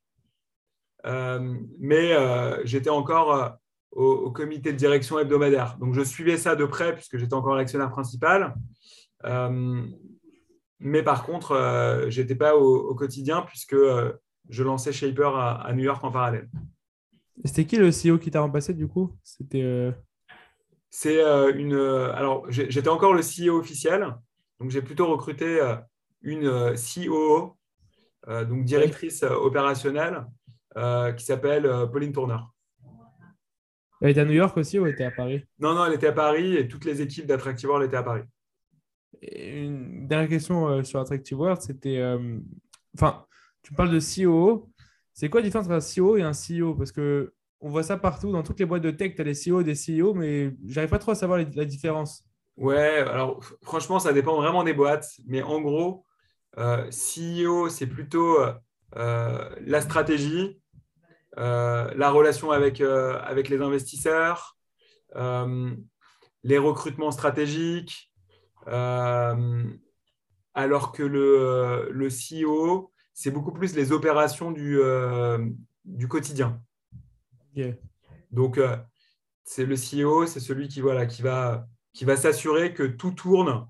Euh, mais euh, j'étais encore au, comité de direction hebdomadaire. Donc, je suivais ça de près puisque j'étais encore l'actionnaire principal. mais par contre, je n'étais pas au, quotidien puisque je lançais Shaper à, New York en parallèle. C'était qui le CEO qui t'a remplacé du coup? C'était c'est euh, une. Euh, alors, j'étais encore le CEO officiel, donc j'ai plutôt recruté euh, une COO, donc directrice opérationnelle, qui s'appelle Pauline Tourneur. Elle était à New York aussi ou elle était à Paris? Non, non, elle était à Paris et toutes les équipes d'Attractive World étaient à Paris. une dernière question sur Attractive World, c'était. Enfin, tu parles de COO. C'est quoi la différence entre un CEO et un CEO Parce que on voit ça partout, dans toutes les boîtes de tech, tu as des CEO, des CEO, mais j'arrive pas trop à savoir la différence. Ouais, alors franchement, ça dépend vraiment des boîtes, mais en gros, euh, CEO, c'est plutôt euh, la stratégie, euh, la relation avec, avec les investisseurs, les recrutements stratégiques, alors que le, le CEO, c'est beaucoup plus les opérations du, du quotidien. Donc, euh, c'est le CEO, c'est celui qui, voilà, qui va, qui va s'assurer que tout tourne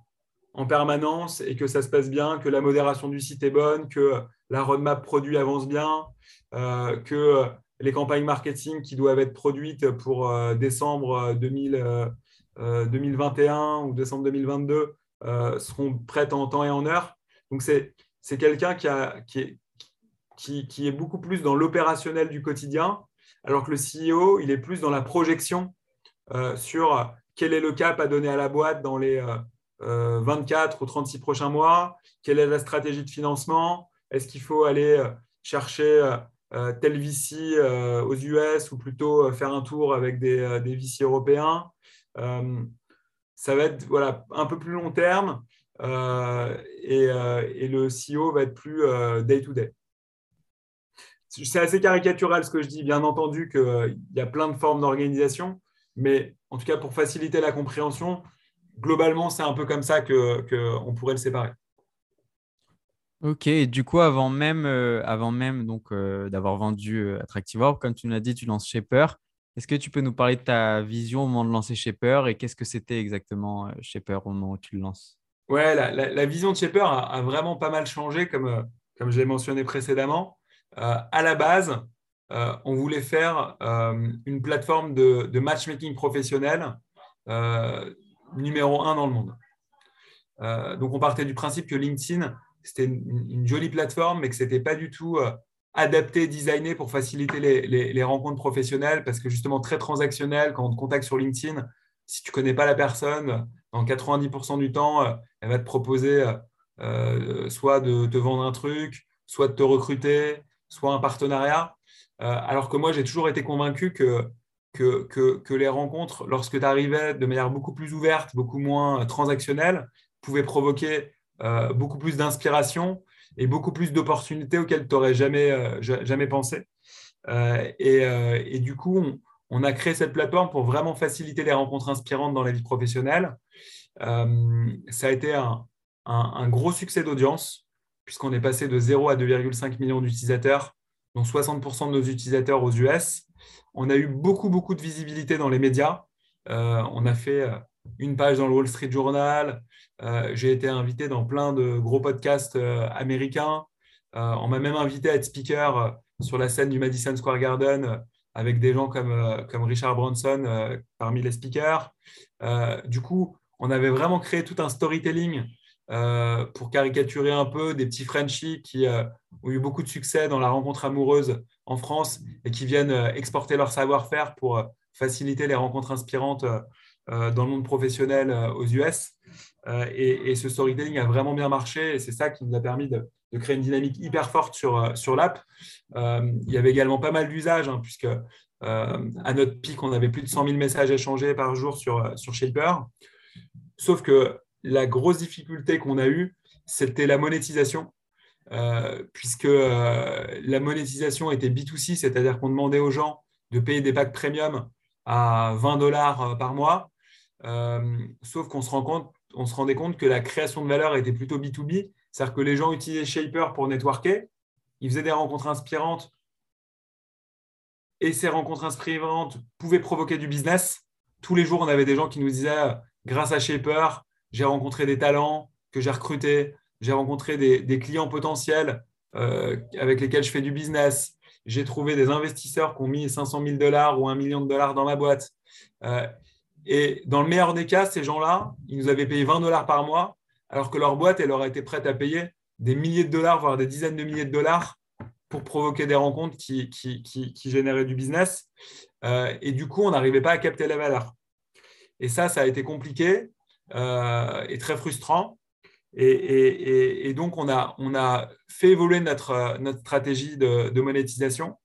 en permanence et que ça se passe bien, que la modération du site est bonne, que la roadmap produit avance bien, euh, que les campagnes marketing qui doivent être produites pour euh, décembre 2021 ou décembre 2022 seront prêtes en temps et en heure. Donc, c'est quelqu'un qui, qui, qui, qui, est beaucoup plus dans l'opérationnel du quotidien alors que le CEO, il est plus dans la projection euh, sur quel est le cap à donner à la boîte dans les 24 euh, euh, ou 36 prochains mois, quelle est la stratégie de financement, est-ce qu'il faut aller chercher tel VC aux US ou plutôt faire un tour avec des, des VC européens? ça va être voilà, un peu plus long terme et, et, le CEO va être plus day-to-day c'est assez caricatural ce que je dis, bien entendu qu'il y a plein de formes d'organisation, mais en tout cas pour faciliter la compréhension, globalement c'est un peu comme ça qu'on que pourrait le séparer. Ok, et du coup, avant même, euh, avant même donc euh, d'avoir vendu euh, Attractive comme tu nous l'as dit, tu lances Shaper. Est-ce que tu peux nous parler de ta vision au moment de lancer Shaper et qu'est-ce que c'était exactement Shaper au moment où tu le lances? Ouais, la, vision de Shaper a, a, vraiment pas mal changé, comme, comme je l'ai mentionné précédemment. Euh, à la base, euh, on voulait faire euh, une plateforme de, matchmaking professionnel numéro un dans le monde. donc, on partait du principe que LinkedIn, c'était une, jolie plateforme, mais que ce n'était pas du tout adapté, designé pour faciliter les, rencontres professionnelles parce que justement très transactionnel, quand on te contacte sur LinkedIn, si tu ne connais pas la personne, dans 90% du temps, euh, elle va te proposer euh, soit de te vendre un truc, soit de te recruter, soit un partenariat. alors que moi, j'ai toujours été convaincu que, que, les rencontres, lorsque tu arrivais de manière beaucoup plus ouverte, beaucoup moins transactionnelle, pouvaient provoquer beaucoup plus d'inspiration et beaucoup plus d'opportunités auxquelles tu n'aurais jamais, euh, jamais pensé. Euh, euh, et, du coup, on, a créé cette plateforme pour vraiment faciliter les rencontres inspirantes dans la vie professionnelle. ça a été un, un, gros succès d'audience, puisqu'on est passé de 0 à 2,5 millions d'utilisateurs, dont 60% de nos utilisateurs aux US. On a eu beaucoup, beaucoup de visibilité dans les médias. on a fait une page dans le Wall Street Journal. Euh, j'ai été invité dans plein de gros podcasts euh, américains. Euh, on m'a même invité à être speaker sur la scène du Madison Square Garden avec des gens comme, comme Richard Branson parmi les speakers. du coup, on avait vraiment créé tout un storytelling pour caricaturer un peu des petits Frenchies qui ont eu beaucoup de succès dans la rencontre amoureuse en France et qui viennent exporter leur savoir-faire pour faciliter les rencontres inspirantes euh, dans le monde professionnel euh, aux US. Euh, et, ce storytelling a vraiment bien marché et c'est ça qui nous a permis de, créer une dynamique hyper forte sur, sur l'app. il y avait également pas mal d'usages, hein, puisque à notre pic, on avait plus de 100 000 messages échangés par jour sur, sur Shaper. Sauf que la grosse difficulté qu'on a eue, c'était la monétisation. Puisque la monétisation était B2C, c'est-à-dire qu'on demandait aux gens de payer des packs premium à 20 dollars par mois. Euh, sauf qu'on se, on se rendait compte que la création de valeur était plutôt B2B, c'est-à-dire que les gens utilisaient Shaper pour networker, ils faisaient des rencontres inspirantes et ces rencontres inspirantes pouvaient provoquer du business. Tous les jours, on avait des gens qui nous disaient, grâce à Shaper, j'ai rencontré des talents que j'ai recrutés, j'ai rencontré des, clients potentiels euh, avec lesquels je fais du business, j'ai trouvé des investisseurs qui ont mis 500 000 dollars ou 1 million de dollars dans ma boîte. Euh, et dans le meilleur des cas, ces gens-là, ils nous avaient payé 20 dollars par mois, alors que leur boîte, elle aurait été prête à payer des milliers de dollars, voire des dizaines de milliers de dollars pour provoquer des rencontres qui, qui, généraient du business. Euh, et du coup, on n'arrivait pas à capter la valeur. Et ça, ça a été compliqué et très frustrant. Et, donc, on a, on a, fait évoluer notre, notre stratégie de, monétisation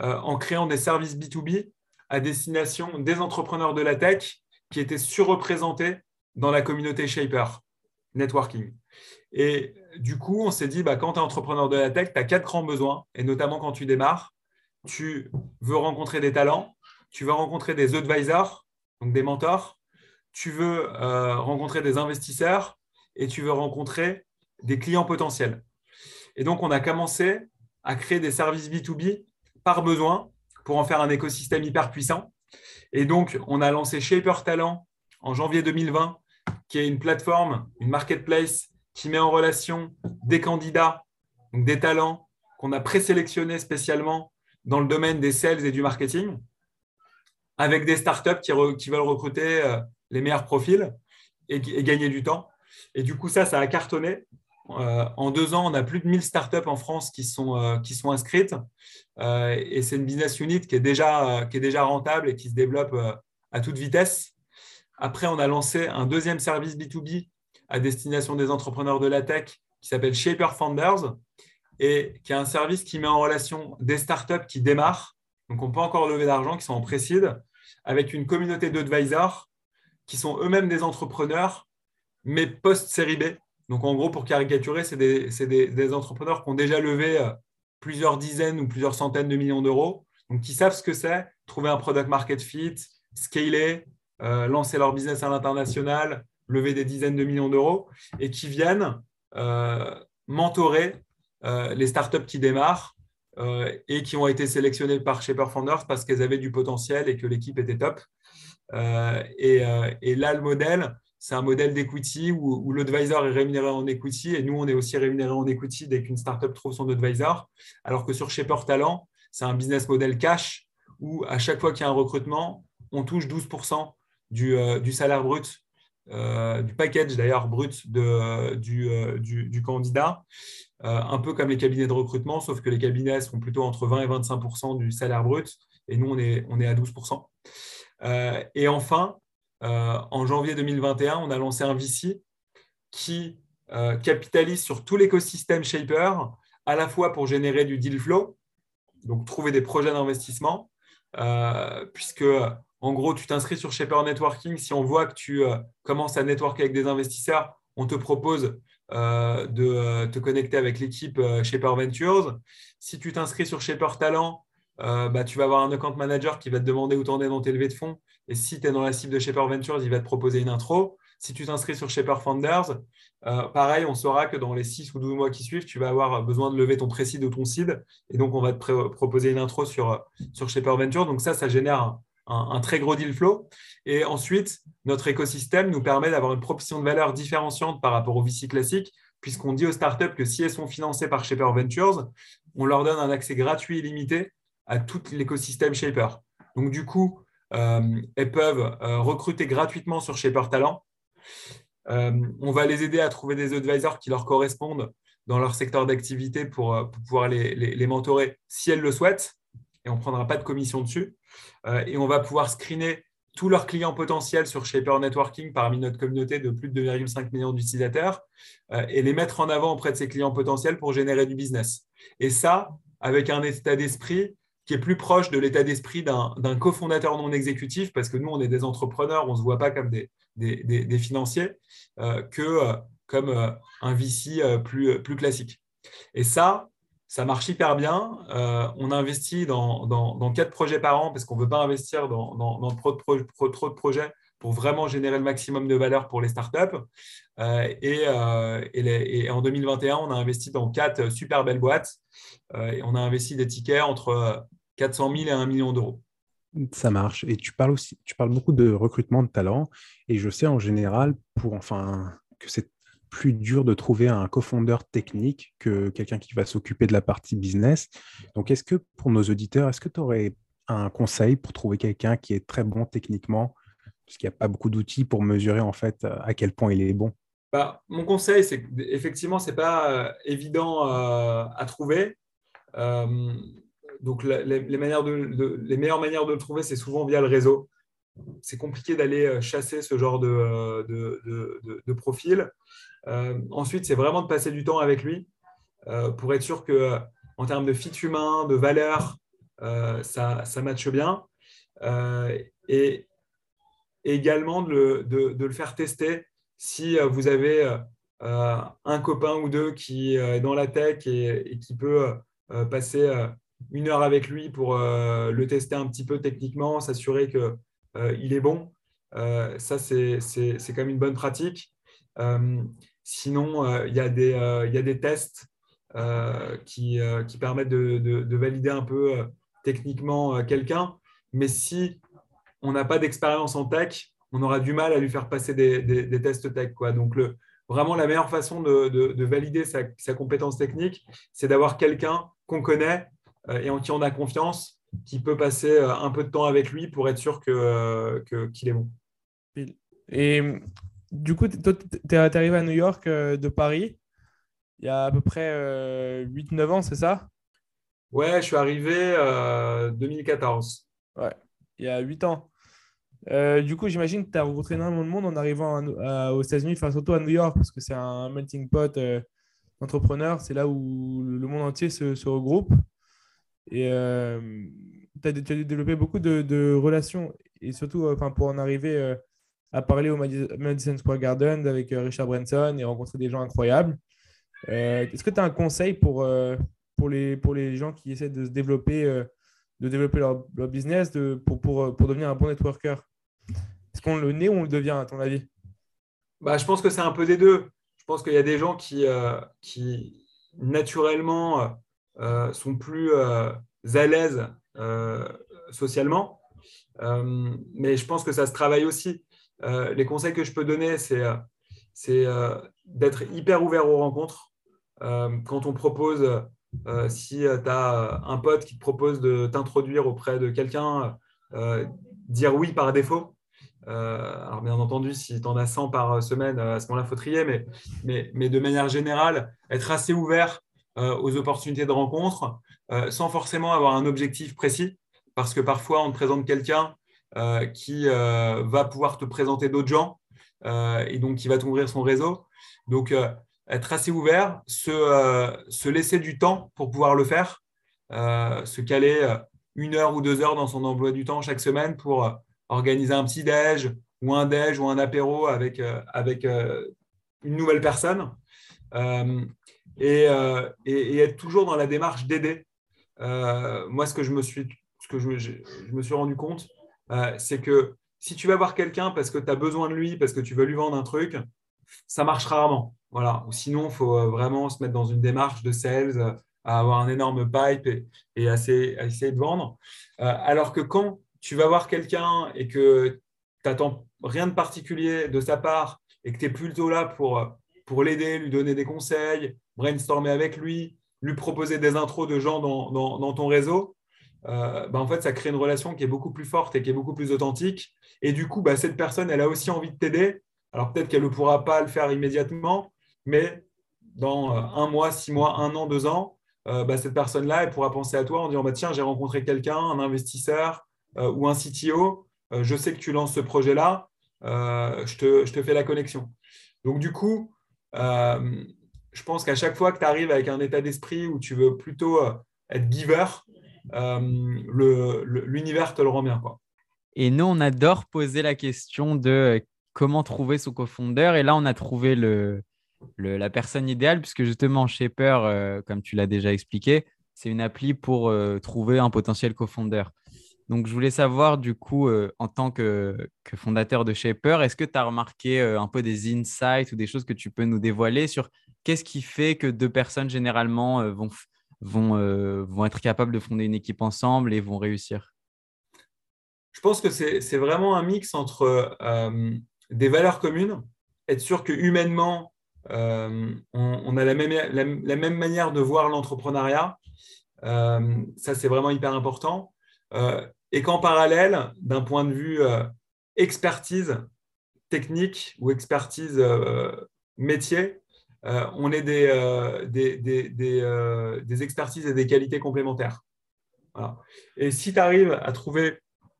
euh, en créant des services B2B à destination des entrepreneurs de la tech qui étaient surreprésentés dans la communauté Shaper Networking. Et du coup, on s'est dit, bah, quand tu es entrepreneur de la tech, tu as quatre grands besoins, et notamment quand tu démarres, tu veux rencontrer des talents, tu veux rencontrer des advisors, donc des mentors, tu veux euh, rencontrer des investisseurs et tu veux rencontrer des clients potentiels. Et donc, on a commencé à créer des services B2B par besoin pour en faire un écosystème hyper puissant. Et donc, on a lancé Shaper Talent en janvier 2020, qui est une plateforme, une marketplace qui met en relation des candidats, des talents qu'on a présélectionnés spécialement dans le domaine des sales et du marketing, avec des startups qui, veulent recruter euh, les meilleurs profils et, gagner du temps. Et du coup, ça, ça a cartonné. Euh, en deux ans, on a plus de 1000 startups en France qui sont, euh, qui sont inscrites. Euh, et c'est une business unit qui est, déjà, qui est déjà rentable et qui se développe à toute vitesse. Après, on a lancé un deuxième service B2B à destination des entrepreneurs de la tech qui s'appelle Shaper Founders et qui est un service qui met en relation des startups qui démarrent, donc on peut encore lever d'argent, qui sont en précide, avec une communauté d'advisors qui sont eux-mêmes des entrepreneurs, mais post-série B, donc, en gros, pour caricaturer, c'est des, entrepreneurs qui ont déjà levé euh, plusieurs dizaines ou plusieurs centaines de millions d'euros, donc qui savent ce que c'est, trouver un product market fit, scaler, euh, lancer leur business à l'international, lever des dizaines de millions d'euros, et qui viennent euh, mentorer les startups qui démarrent et qui ont été sélectionnées par Shaper Founders parce qu'elles avaient du potentiel et que l'équipe était top. et, là, le modèle, c'est un modèle d'equity où, l'advisor est rémunéré en equity et nous, on est aussi rémunéré en equity dès qu'une startup trouve son advisor. Alors que sur Shaper Talent, c'est un business model cash où à chaque fois qu'il y a un recrutement, on touche 12% du, euh, du, salaire brut du package d'ailleurs brut de, du, du, candidat, un peu comme les cabinets de recrutement, sauf que les cabinets sont plutôt entre 20 et 25 du salaire brut, et nous, on est, on est à 12 Et enfin, en janvier 2021, on a lancé un VC qui capitalise sur tout l'écosystème Shaper, à la fois pour générer du deal flow, donc trouver des projets d'investissement, euh, puisque en gros, tu t'inscris sur Shaper Networking. Si on voit que tu euh, commences à networker avec des investisseurs, on te propose euh, de te connecter avec l'équipe Shaper Ventures. Si tu t'inscris sur Shaper Talent, bah, tu vas avoir un account manager qui va te demander où tu en es dans tes levées de fonds. Et si tu es dans la cible de Shaper Ventures, il va te proposer une intro. Si tu t'inscris sur Shaper Founders, euh, pareil, on saura que dans les 6 ou 12 mois qui suivent, tu vas avoir besoin de lever ton précide ou ton seed. Et donc, on va te proposer une intro sur, sur Shaper Venture. Donc, ça, ça génère un, très gros deal flow. Et ensuite, notre écosystème nous permet d'avoir une proposition de valeur différenciante par rapport au VC classique, puisqu'on dit aux startups que si elles sont financées par Shaper Ventures, on leur donne un accès gratuit et limité à tout l'écosystème Shaper. Donc, du coup, elles peuvent euh, recruter gratuitement sur Shaper Talent euh, on va les aider à trouver des advisors qui leur correspondent dans leur secteur d'activité pour, euh, pouvoir les, mentorer si elles le souhaitent. Et on ne prendra pas de commission dessus. Euh, et on va pouvoir screener tous leurs clients potentiels sur Shaper Networking parmi notre communauté de plus de 2,5 millions d'utilisateurs et les mettre en avant auprès de ces clients potentiels pour générer du business. Et ça, avec un état d'esprit qui est plus proche de l'état d'esprit d'un cofondateur non exécutif, parce que nous, on est des entrepreneurs, on ne se voit pas comme des, des, financiers euh, que euh, comme euh, un VC plus, plus classique. Et ça, ça marche hyper bien. on investit dans, dans, quatre projets par an parce qu'on ne veut pas investir dans, dans trop, de projets pour vraiment générer le maximum de valeur pour les startups. et, et, en 2021, on a investi dans quatre super belles boîtes. et on a investi des tickets entre 400 000 et 1 million d'euros. Ça marche. Et tu parles aussi, tu parles beaucoup de recrutement de talent. Et je sais en général pour enfin que c'est plus dur de trouver un cofondeur technique que quelqu'un qui va s'occuper de la partie business. Donc, est-ce que pour nos auditeurs, est-ce que tu aurais un conseil pour trouver quelqu'un qui est très bon techniquement, puisqu'il n'y a pas beaucoup d'outils pour mesurer en fait à quel point il est bon bah, Mon conseil, c'est qu'effectivement, ce n'est pas euh, évident euh, à trouver. Euh, donc, les, meilleures manières de le trouver, c'est souvent via le réseau. C'est compliqué d'aller euh, chasser ce genre de, euh, profil. Euh, ensuite, c'est vraiment de passer du temps avec lui pour être sûr que, en termes de fit humain, de valeur, ça, ça matche bien. et également de le, faire tester si vous avez un copain ou deux qui est dans la tech et qui peut passer une heure avec lui pour euh, le tester un petit peu techniquement, s'assurer qu'il euh, est bon. Euh, ça, c'est quand même une bonne pratique. sinon, il y, a des tests qui, permettent de, valider un peu techniquement quelqu'un. Mais si on n'a pas d'expérience en tech, on aura du mal à lui faire passer des, tests tech. Quoi. Donc, vraiment, la meilleure façon de, valider sa, compétence technique, c'est d'avoir quelqu'un qu'on connaît et en qui on a confiance, qui peut passer euh, un peu de temps avec lui pour être sûr euh, qu'il que, est bon. Et du coup, tu es arrivé à New York de Paris il y a à peu près 8-9 ans, c'est ça? Ouais, je suis arrivé en 2014. Ouais, il y a 8 ans. du coup, j'imagine que tu as rencontré énormément de monde en arrivant aux États-Unis, enfin surtout à New York, parce que c'est un melting pot d'entrepreneurs. C'est là où le monde entier se, se regroupe. Et euh, tu as, développé beaucoup de, relations, et surtout euh, enfin, pour en arriver euh, à parler au Madison Square Garden avec Richard Branson et rencontrer des gens incroyables. Est-ce que tu as un conseil pour, pour, les, pour les gens qui essaient de se développer, de développer leur, business de, pour, pour, pour, devenir un bon networker? Est-ce qu'on le naît ou on le devient, à ton avis? Bah, Je pense que c'est un peu des deux. Je pense qu'il y a des gens qui, qui naturellement euh, sont plus euh, à l'aise euh, socialement. mais je pense que ça se travaille aussi. les conseils que je peux donner, c'est d'être hyper ouvert aux rencontres. quand on propose, si tu as un pote qui te propose de t'introduire auprès de quelqu'un, dire oui par défaut. alors, bien entendu, si tu en as 100 par semaine, à ce moment-là, il faut trier, mais, mais, mais, de manière générale, être assez ouvert aux opportunités de rencontre sans forcément avoir un objectif précis, parce que parfois, on te présente quelqu'un qui va pouvoir te présenter d'autres gens et donc qui va t'ouvrir son réseau. Donc, être assez ouvert, se, se, laisser du temps pour pouvoir le faire, se caler une heure ou deux heures dans son emploi du temps chaque semaine pour organiser un petit déj ou un déj ou un apéro avec, euh, avec euh, une nouvelle personne euh, et, et, être toujours dans la démarche d'aider. moi, ce que je me suis, ce que je, me suis rendu compte, c'est que si tu vas voir quelqu'un parce que tu as besoin de lui, parce que tu veux lui vendre un truc, ça marche rarement. Voilà. Ou sinon, il faut vraiment se mettre dans une démarche de sales, à avoir un énorme pipe et, essayer de vendre. alors que quand tu vas voir quelqu'un et que tu n'attends rien de particulier de sa part et que tu es plutôt là pour, pour l'aider, lui donner des conseils, brainstormer avec lui, lui proposer des intros de gens dans, dans, ton réseau, euh, bah, en fait, ça crée une relation qui est beaucoup plus forte et qui est beaucoup plus authentique. Et du coup, bah, cette personne, elle a aussi envie de t'aider. Alors peut-être qu'elle ne pourra pas le faire immédiatement, mais dans euh, un mois, six mois, un an, deux ans, euh, bah, cette personne-là, elle pourra penser à toi en disant bah, Tiens, j'ai rencontré quelqu'un, un investisseur, euh, ou un CTO, je sais que tu lances ce projet-là, je te, je, te, fais la connexion. Donc, du coup, je pense qu'à chaque fois que tu arrives avec un état d'esprit où tu veux plutôt être giver, l'univers te le rend bien. Et nous, on adore poser la question de comment trouver son cofondeur. Et là, on a trouvé le, la personne idéale, puisque justement, Shaper, comme tu l'as déjà expliqué, c'est une appli pour trouver un potentiel cofondeur. Donc, je voulais savoir, du coup, euh, en tant que, fondateur de Shaper, est-ce que tu as remarqué euh, un peu des insights ou des choses que tu peux nous dévoiler sur qu'est-ce qui fait que deux personnes, généralement, euh, vont, vont, être capables de fonder une équipe ensemble et vont réussir? Je pense que c'est vraiment un mix entre des valeurs communes, être sûr que humainement, on, a la même, manière de voir l'entrepreneuriat. ça, c'est vraiment hyper important et qu'en parallèle, d'un point de vue euh, expertise technique ou expertise euh, métier, euh, on ait des, des, expertises et des qualités complémentaires. Et si tu arrives à trouver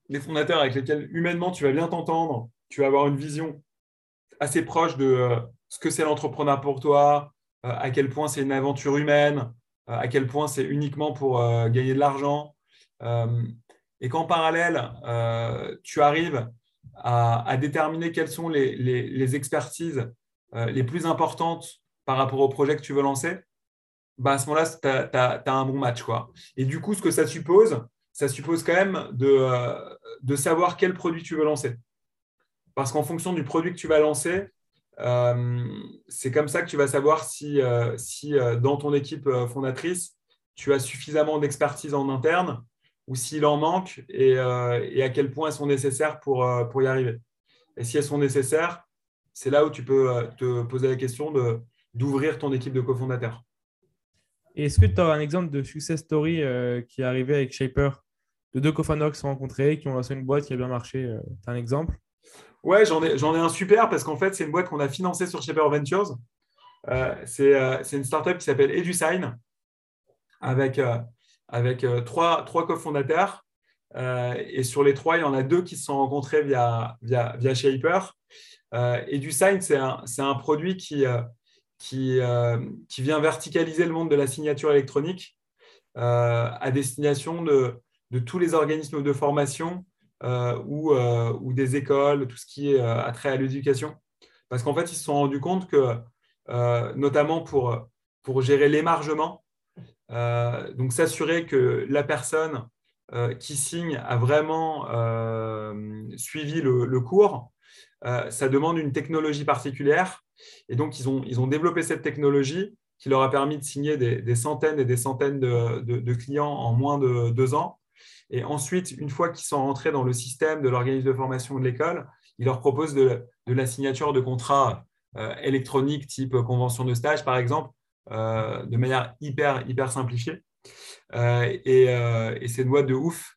des fondateurs avec lesquels humainement tu vas bien t'entendre, tu vas avoir une vision assez proche de ce que c'est l'entrepreneur pour toi, à quel point c'est une aventure humaine, à quel point c'est uniquement pour gagner de l'argent et qu'en parallèle, euh, tu arrives à, déterminer quelles sont les, expertises euh, les plus importantes par rapport au projet que tu veux lancer, bah à ce moment-là, tu as, un bon match. Quoi. Et du coup, ce que ça suppose, ça suppose quand même de, euh, de savoir quel produit tu veux lancer. Parce qu'en fonction du produit que tu vas lancer, c'est comme ça que tu vas savoir si, si dans ton équipe fondatrice, tu as suffisamment d'expertise en interne ou s'il en manque euh, et, à quel point elles sont nécessaires pour, euh, pour y arriver. Et si elles sont nécessaires, c'est là où tu peux euh, te poser la question d'ouvrir ton équipe de cofondateurs. Est-ce que tu as un exemple de success story qui est arrivé avec Shaper? De deux cofondateurs qui se sont rencontrés, qui ont lancé une boîte qui a bien marché Tu as un exemple? Ouais, j'en ai, ai, un super parce qu'en fait, c'est une boîte qu'on a financée sur Shaper Ventures. c'est une startup qui s'appelle EduSign avec avec euh, trois, trois cofondateurs. Euh, et sur les trois, il y en a deux qui se sont rencontrés via, via, via Shaper. Euh, et du Sign, c'est un, un, produit qui, qui, qui, vient verticaliser le monde de la signature électronique à destination de, tous les organismes de formation ou, ou, des écoles, tout ce qui est attrait à l'éducation. Parce qu'en fait, ils se sont rendus compte que, notamment pour, gérer l'émargement, euh, donc s'assurer que la personne euh, qui signe a vraiment euh, suivi le, cours, ça demande une technologie particulière. Et donc, ils ont, ils ont développé cette technologie qui leur a permis de signer des, centaines et des centaines de, clients en moins de deux ans. Et ensuite, une fois qu'ils sont rentrés dans le système de l'organisme de formation de l'école, ils leur proposent de, la signature de contrats électroniques type convention de stage, par exemple, euh, de manière hyper, hyper simplifiée. Euh, euh, et, c'est une boîte de ouf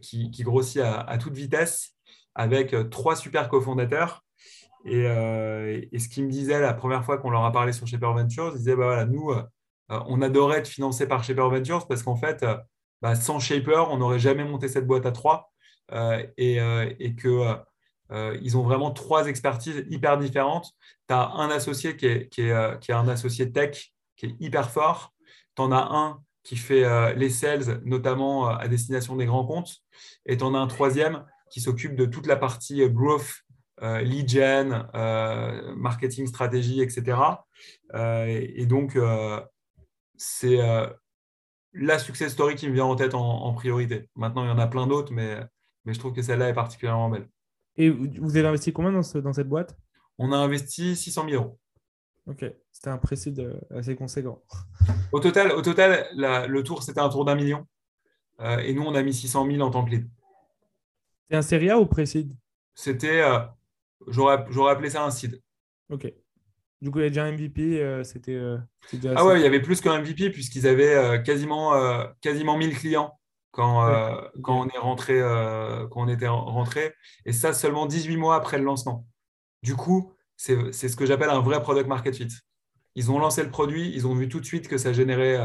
qui, grossit à, toute vitesse avec trois super cofondateurs. Et, et, ce qu'ils me disaient la première fois qu'on leur a parlé sur Shaper Ventures, ils disaient bah nous, on adorait être financé par Shaper Ventures parce qu'en fait, bah, sans Shaper, on n'aurait jamais monté cette boîte à trois. et, et que euh, ils ont vraiment trois expertises hyper différentes. Tu as un associé qui est, qui, est, euh, un associé tech qui est hyper fort. Tu en as un qui fait euh, les sales, notamment à destination des grands comptes. Et tu en as un troisième qui s'occupe de toute la partie growth, lead gen, marketing stratégie, etc. et donc, c'est la success story qui me vient en tête en, priorité. Maintenant, il y en a plein d'autres, mais, mais je trouve que celle-là est particulièrement belle. Et vous avez investi combien dans, cette boîte? On a investi 600 000 euros. Ok, c'était un précide assez conséquent. Au total, au total le tour, c'était un tour d'un million. Euh, et nous, on a mis 600 000 en tant que lead. C'est un série A ou précide C'était, euh, j'aurais, appelé ça un seed. Ok. Du coup, il y a déjà un MVP, euh, c'était, Ah ouais, il y avait plus qu'un MVP puisqu'ils avaient quasiment, quasiment 1000 clients quand, euh, quand on est rentré, euh, quand on était rentré, et ça seulement 18 mois après le lancement. Du coup, c'est ce que j'appelle un vrai product market fit. Ils ont lancé le produit, ils ont vu tout de suite que ça générait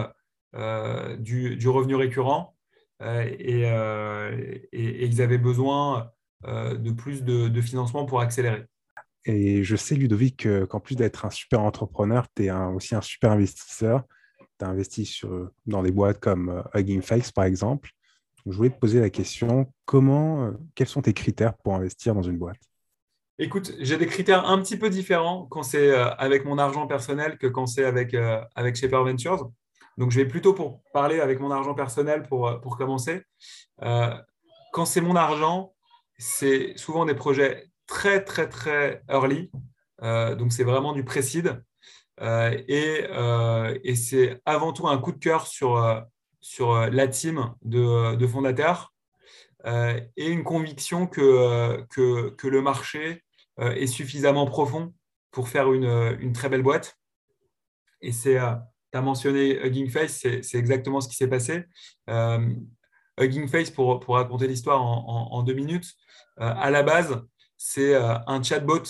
euh, du, du, revenu récurrent et, et, ils avaient besoin de plus de, de, financement pour accélérer. Et je sais, Ludovic, qu'en plus d'être un super entrepreneur, tu es aussi un super investisseur tu as investi sur, dans des boîtes comme euh, Hugging Face, par exemple. je voulais te poser la question, comment, euh, quels sont tes critères pour investir dans une boîte? Écoute, j'ai des critères un petit peu différents quand c'est euh, avec mon argent personnel que quand c'est avec, avec Shaper Ventures. Donc, je vais plutôt pour parler avec mon argent personnel pour, pour commencer. quand c'est mon argent, c'est souvent des projets très, très, très early. donc, c'est vraiment du pré-seed. Euh, euh, et, c'est avant tout un coup de cœur sur, euh, sur la team de, fondateurs et une conviction que, que, le marché est suffisamment profond pour faire une, très belle boîte. Et c'est, tu as mentionné Hugging Face, c'est, exactement ce qui s'est passé. Hugging Face, pour, pour raconter l'histoire en, deux minutes, à la base, c'est un chatbot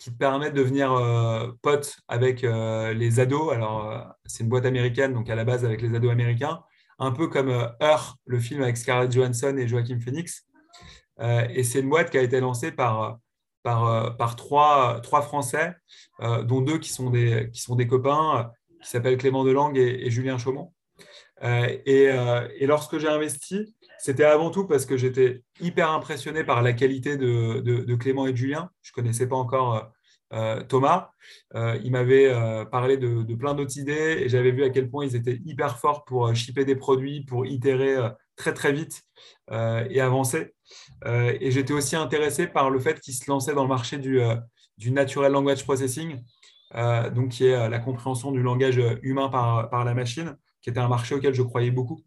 qui te permettent de devenir euh, pote avec euh, les ados. Alors, euh, c'est une boîte américaine, donc à la base avec les ados américains, un peu comme Her, le film avec Scarlett Johansson et Joaquin Phoenix. et c'est une boîte qui a été lancée par, par, trois, trois Français, dont deux qui sont des, qui sont des copains, qui s'appellent Clément Delangue et, Julien Chaumont. Et, lorsque j'ai investi, c'était avant tout parce que j'étais hyper impressionné par la qualité de, Clément et Julien. Je ne connaissais pas encore euh, euh, Thomas. Euh, il m'avait parlé de, plein d'autres idées et j'avais vu à quel point ils étaient hyper forts pour shipper des produits, pour itérer très très vite et avancer. et j'étais aussi intéressé par le fait qu'ils se lançaient dans le marché du, Natural Language Processing, donc qui est la compréhension du langage humain par la machine, qui était un marché auquel je croyais beaucoup.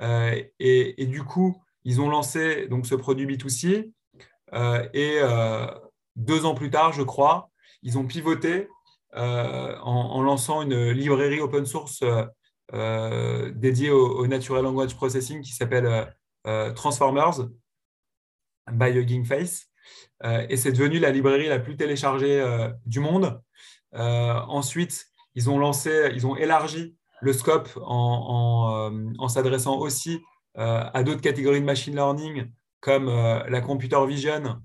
Euh, et, du coup, ils ont lancé donc, ce produit B2C. Euh, et euh, deux ans plus tard, je crois, ils ont pivoté en, lançant une librairie open source dédiée au, Natural Language Processing qui s'appelle Transformers by Hugging Face. et c'est devenu la librairie la plus téléchargée du monde. ensuite, ils ont lancé, ils ont élargi le scope en, euh, s'adressant aussi euh, à d'autres catégories de machine learning comme euh, la computer vision,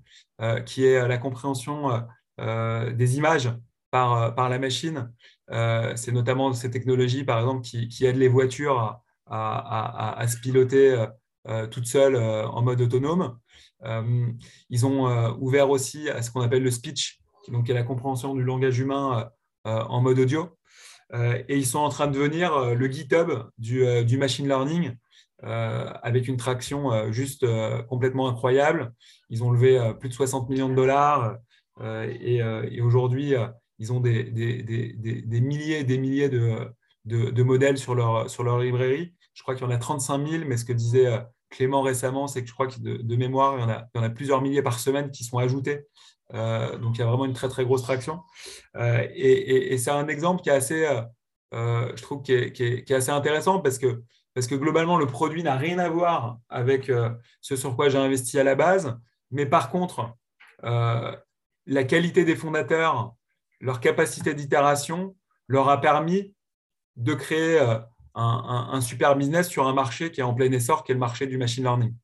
qui est la compréhension des images par, la machine. c'est notamment ces technologies, par exemple, qui, aident les voitures à, se piloter toutes seules en mode autonome. ils ont ouvert aussi à ce qu'on appelle le speech, qui est la compréhension du langage humain en mode audio. Euh, et ils sont en train de devenir euh, le GitHub du, euh, machine learning avec une traction juste complètement incroyable. Ils ont levé plus de 60 millions de dollars et, aujourd'hui, ils ont des, milliers et des milliers de, modèles sur leur, librairie. Je crois qu'il y en a 35 000, mais ce que disait Clément récemment, c'est que je crois que de, mémoire, il y, en a, plusieurs milliers par semaine qui sont ajoutés euh, donc il y a vraiment une très très grosse traction. Euh, et, c'est un exemple qui est assez, euh, je trouve, qui est, assez intéressant parce que, parce que globalement, le produit n'a rien à voir avec ce sur quoi j'ai investi à la base. Mais par contre, la qualité des fondateurs, leur capacité d'itération leur a permis de créer un, super business sur un marché qui est en plein essor, qui est le marché du machine learning.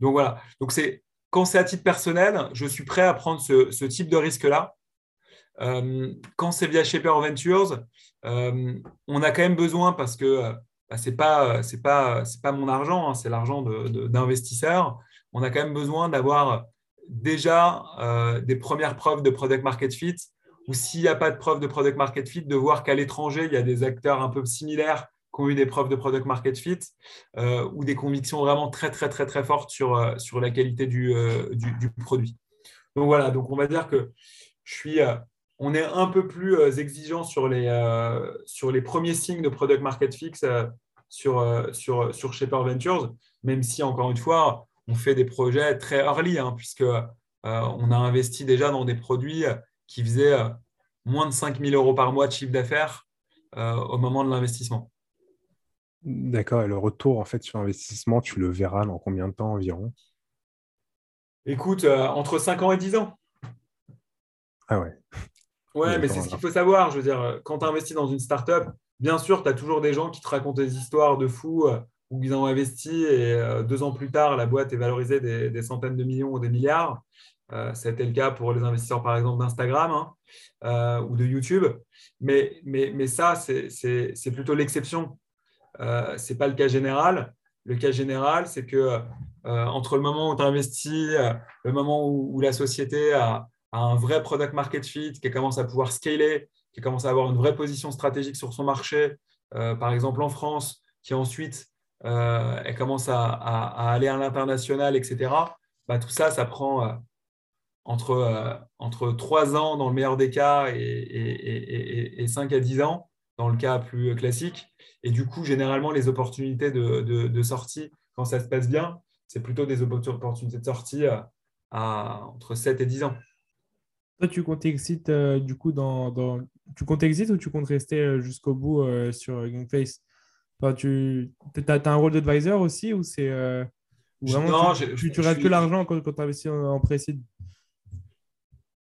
Donc voilà. Donc c'est quand c'est à titre personnel, je suis prêt à prendre ce, type de risque-là. Euh, quand c'est via Shaper Ventures, euh, on a quand même besoin parce que bah, ce n'est pas, pas, pas mon argent, hein, c'est l'argent d'investisseurs. on a quand même besoin d'avoir déjà euh, des premières preuves de product market fit ou s'il n'y a pas de preuve de product market fit, de voir qu'à l'étranger, il y a des acteurs un peu similaires eu des preuves de product market fit euh, ou des convictions vraiment très, très, très, très fortes sur, euh, sur la qualité du, euh, du, produit. Donc voilà, donc on va dire que je suis, on est un peu plus exigeant sur les, sur les premiers signes de product market fit sur, sur, sur Shaper Ventures, même si, encore une fois, on fait des projets très early, hein, puisque on a investi déjà dans des produits qui faisaient moins de 5 000 euros par mois de chiffre d'affaires au moment de l'investissement. D'accord. Et le retour en fait sur investissement, tu le verras dans combien de temps environ? Écoute, euh, entre 5 ans et 10 ans. Ah ouais. Ouais, mais c'est ce qu'il faut savoir. Je veux dire, quand tu investis dans une startup, bien sûr, tu as toujours des gens qui te racontent des histoires de fous euh, où ils ont investi et euh, deux ans plus tard, la boîte est valorisée des, centaines de millions ou des milliards. C'était le cas pour les investisseurs, par exemple, d'Instagram hein, ou de YouTube. Mais, mais, mais ça, c'est plutôt l'exception. Euh, ce n'est pas le cas général. Le cas général, c'est que euh, entre le moment où tu investis, euh, le moment où, la société a, un vrai product market fit, qui commence à pouvoir scaler, qui commence à avoir une vraie position stratégique sur son marché, par exemple en France, qui ensuite elle commence à, aller à l'international, etc. Bah, tout ça, ça prend entre, entre 3 ans dans le meilleur des cas et, et, et, 5 à 10 ans dans le cas plus classique. Et du coup, généralement, les opportunités de, sortie, quand ça se passe bien, c'est plutôt des opportunités de sortie à, entre 7 et 10 ans. Toi, tu comptes exit euh, du coup dans, Tu comptes exit ou tu comptes rester euh, jusqu'au bout euh, sur GameFace? Enfin, Tu as, un rôle d'advisor aussi ou c'est non, tu, tu, restes que l'argent quand, tu investis en, en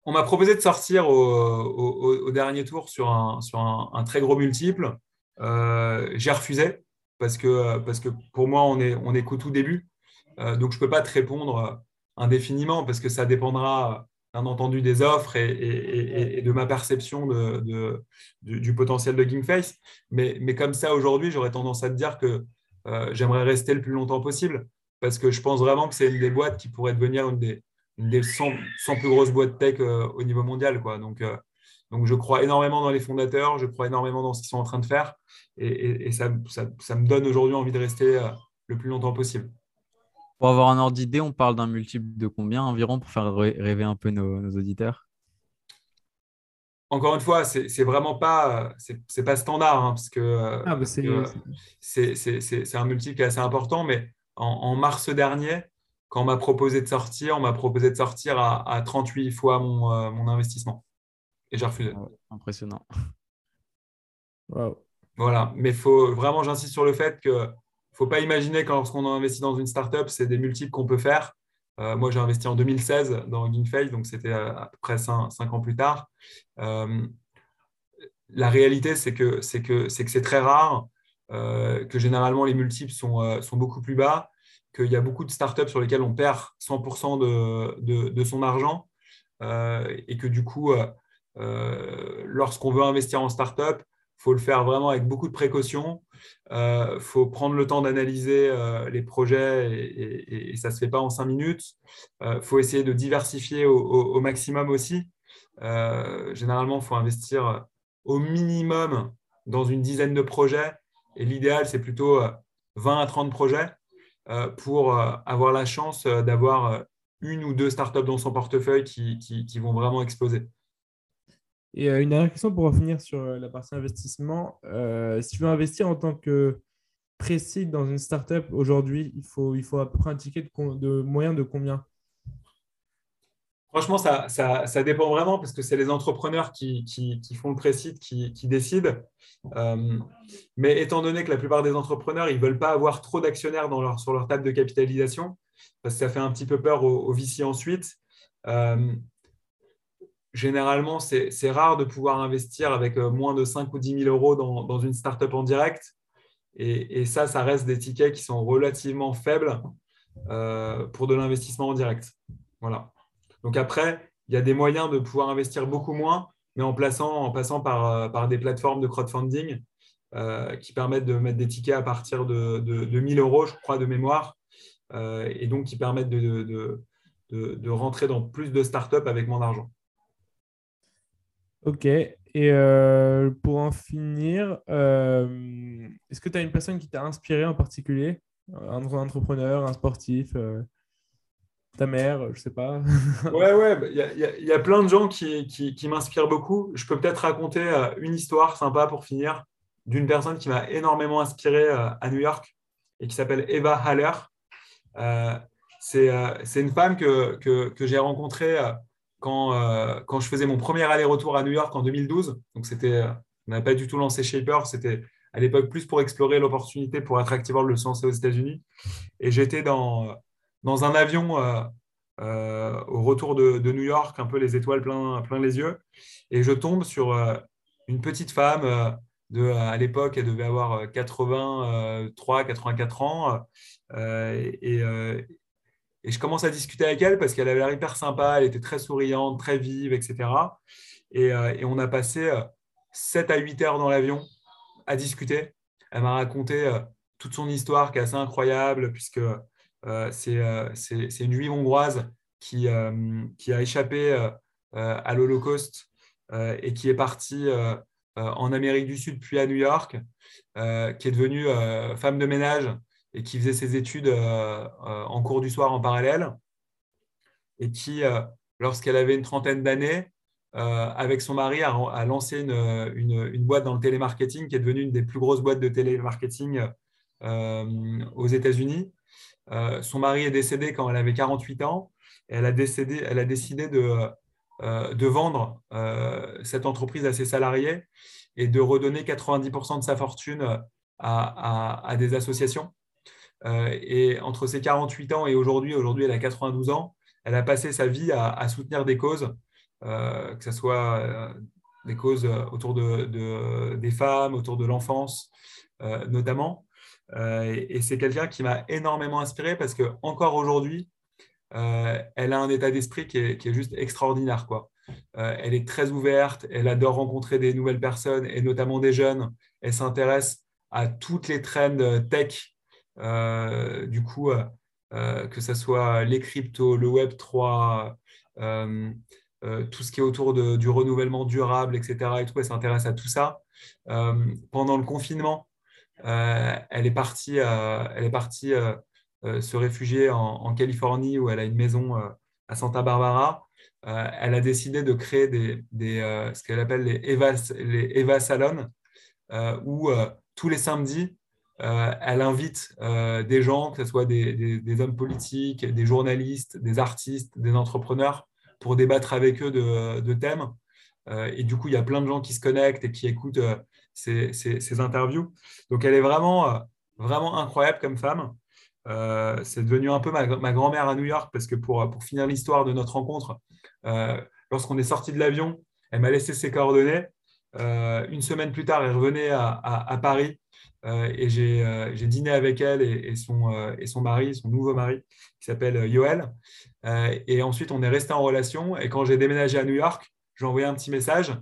On m'a proposé de sortir au, dernier tour sur un, sur un très gros multiple. Euh, j'ai refusé parce que, parce que pour moi, on est, on est qu'au tout début. Euh, donc, je ne peux pas te répondre indéfiniment parce que ça dépendra, bien entendu, des offres et, de ma perception de, du, potentiel de GameFace. Mais, mais comme ça, aujourd'hui, j'aurais tendance à te dire que euh, j'aimerais rester le plus longtemps possible parce que je pense vraiment que c'est une des boîtes qui pourrait devenir une des, des 100, plus grosses boîtes tech au niveau mondial. Quoi. Donc, donc, je crois énormément dans les fondateurs, je crois énormément dans ce qu'ils sont en train de faire. Et, ça, me donne aujourd'hui envie de rester euh, le plus longtemps possible. Pour avoir un ordre d'idée, on parle d'un multiple de combien environ pour faire rêver un peu nos, auditeurs? Encore une fois, c'est vraiment pas, c'est pas standard, hein, parce que euh, ah, bah, c'est un multiple qui est assez important. Mais en, mars dernier, quand on m'a proposé de sortir, on m'a proposé de sortir à, 38 fois mon, euh, mon investissement. Et j'ai refusé. Ah impressionnant. Voilà, mais faut vraiment, j'insiste sur le fait que ne faut pas imaginer quand lorsqu'on a investi dans une startup, c'est des multiples qu'on peut faire. Euh, moi, j'ai investi en 2016 dans GameFace, donc c'était à peu près cinq, ans plus tard. Euh, la réalité, c'est que c'est que c'est que c'est très rare, euh, que généralement les multiples sont, sont beaucoup plus bas, qu'il y a beaucoup de startups sur lesquelles on perd 100% de, de, son argent, et que du coup, euh, lorsqu'on veut investir en startup, il faut le faire vraiment avec beaucoup de précautions. Il euh, faut prendre le temps d'analyser euh, les projets et, ça ne se fait pas en cinq minutes. Il faut essayer de diversifier au, maximum aussi. généralement, il faut investir au minimum dans une dizaine de projets et l'idéal, c'est plutôt 20 à 30 projets pour avoir la chance d'avoir une ou deux startups dans son portefeuille qui vont vraiment exploser. Et euh, une dernière question pour revenir sur euh, la partie investissement. Euh, si tu veux investir en tant que précis dans une startup aujourd'hui, il faut, il un de, de moyen de combien? Franchement, ça, dépend vraiment parce que c'est les entrepreneurs qui, font le précide qui, décident. mais étant donné que la plupart des entrepreneurs, ils ne veulent pas avoir trop d'actionnaires sur leur table de capitalisation, parce que ça fait un petit peu peur aux, VC ensuite. généralement, c'est rare de pouvoir investir avec moins de 5 ou 10 000 euros dans, dans une startup en direct. Et, ça, ça reste des tickets qui sont relativement faibles pour de l'investissement en direct. Voilà. Donc après, il y a des moyens de pouvoir investir beaucoup moins, mais en, en passant par, euh, par des plateformes de crowdfunding euh, qui permettent de mettre des tickets à partir de, de, 1000 euros, je crois, de mémoire, euh, et donc qui permettent de, de, de, rentrer dans plus de startups avec moins d'argent. Ok. Et pour en finir, est-ce que tu as une personne qui t'a inspiré en particulier? Un entrepreneur, un sportif ta mère, je sais pas. ouais, ouais, bah, il y, a plein de gens qui, qui, m'inspirent beaucoup. Je peux peut-être raconter euh, une histoire sympa pour finir d'une personne qui m'a énormément inspiré euh, à New York et qui s'appelle Eva Haller. Euh, c'est une femme que, que, que j'ai rencontrée quand, quand je faisais mon premier aller-retour à New York en 2012. Donc, c'était, on n'avait pas du tout lancé Shaper, c'était à l'époque plus pour explorer l'opportunité pour Attractive de le lancer aux États-Unis. Et j'étais dans dans un avion euh, euh, au retour de, New York, un peu les étoiles plein, les yeux, et je tombe sur euh, une petite femme à l'époque, elle devait avoir 83, 84 ans, et, je commence à discuter avec elle parce qu'elle avait l'air hyper sympa, elle était très souriante, très vive, etc. Et, et, on a passé 7 à 8 heures dans l'avion à discuter. Elle m'a raconté toute son histoire qui est assez incroyable, puisque c'est une juive hongroise qui, euh, qui a échappé à l'Holocauste et qui est partie en Amérique du Sud puis à New York, qui est devenue femme de ménage et qui faisait ses études en cours du soir en parallèle, et qui, lorsqu'elle avait une trentaine d'années, avec son mari, a, lancé une, une, une, boîte dans le télémarketing qui est devenue une des plus grosses boîtes de télémarketing aux États-Unis. Euh, son mari est décédé quand elle avait 48 ans. Et elle, a décidé de, euh, vendre euh, cette entreprise à ses salariés et de redonner 90% de sa fortune à, des associations. et entre ses 48 ans et aujourd'hui, aujourd'hui elle a 92 ans, elle a passé sa vie à, soutenir des causes, que ce soit des causes autour de, des femmes, autour de l'enfance notamment. Euh, et c'est quelqu'un qui m'a énormément inspiré parce que encore aujourd'hui, euh, elle a un état d'esprit qui est, juste extraordinaire. Quoi. Euh, elle est très ouverte, elle adore rencontrer des nouvelles personnes et notamment des jeunes. Elle s'intéresse à toutes les trends tech, du coup, que ce soit les cryptos, le Web 3, tout ce qui est autour du renouvellement durable, etc. Et tout, elle s'intéresse à tout ça. pendant le confinement, elle est partie, euh, elle est partie euh, se réfugier en, Californie où elle a une maison à Santa Barbara. elle a décidé de créer ce qu'elle appelle les Eva, les Eva Salon, où tous les samedis, elle invite des gens, que ce soit des, hommes politiques, des journalistes, des artistes, des entrepreneurs, pour débattre avec eux de, thèmes. et du coup, il y a plein de gens qui se connectent et qui écoutent ces, interviews. Donc, elle est vraiment, euh, vraiment incroyable comme femme. Euh, c'est devenu un peu ma, grand-mère à New York parce que pour, pour finir l'histoire de notre rencontre, euh, lorsqu'on est sorti de l'avion, elle m'a laissé ses coordonnées. une semaine plus tard, elle revenait à, Paris et j'ai dîné avec elle et, son, et son mari, son nouveau mari, qui s'appelle Yoel. et ensuite, on est resté en relation. Et quand j'ai déménagé à New York, j'ai envoyé un petit message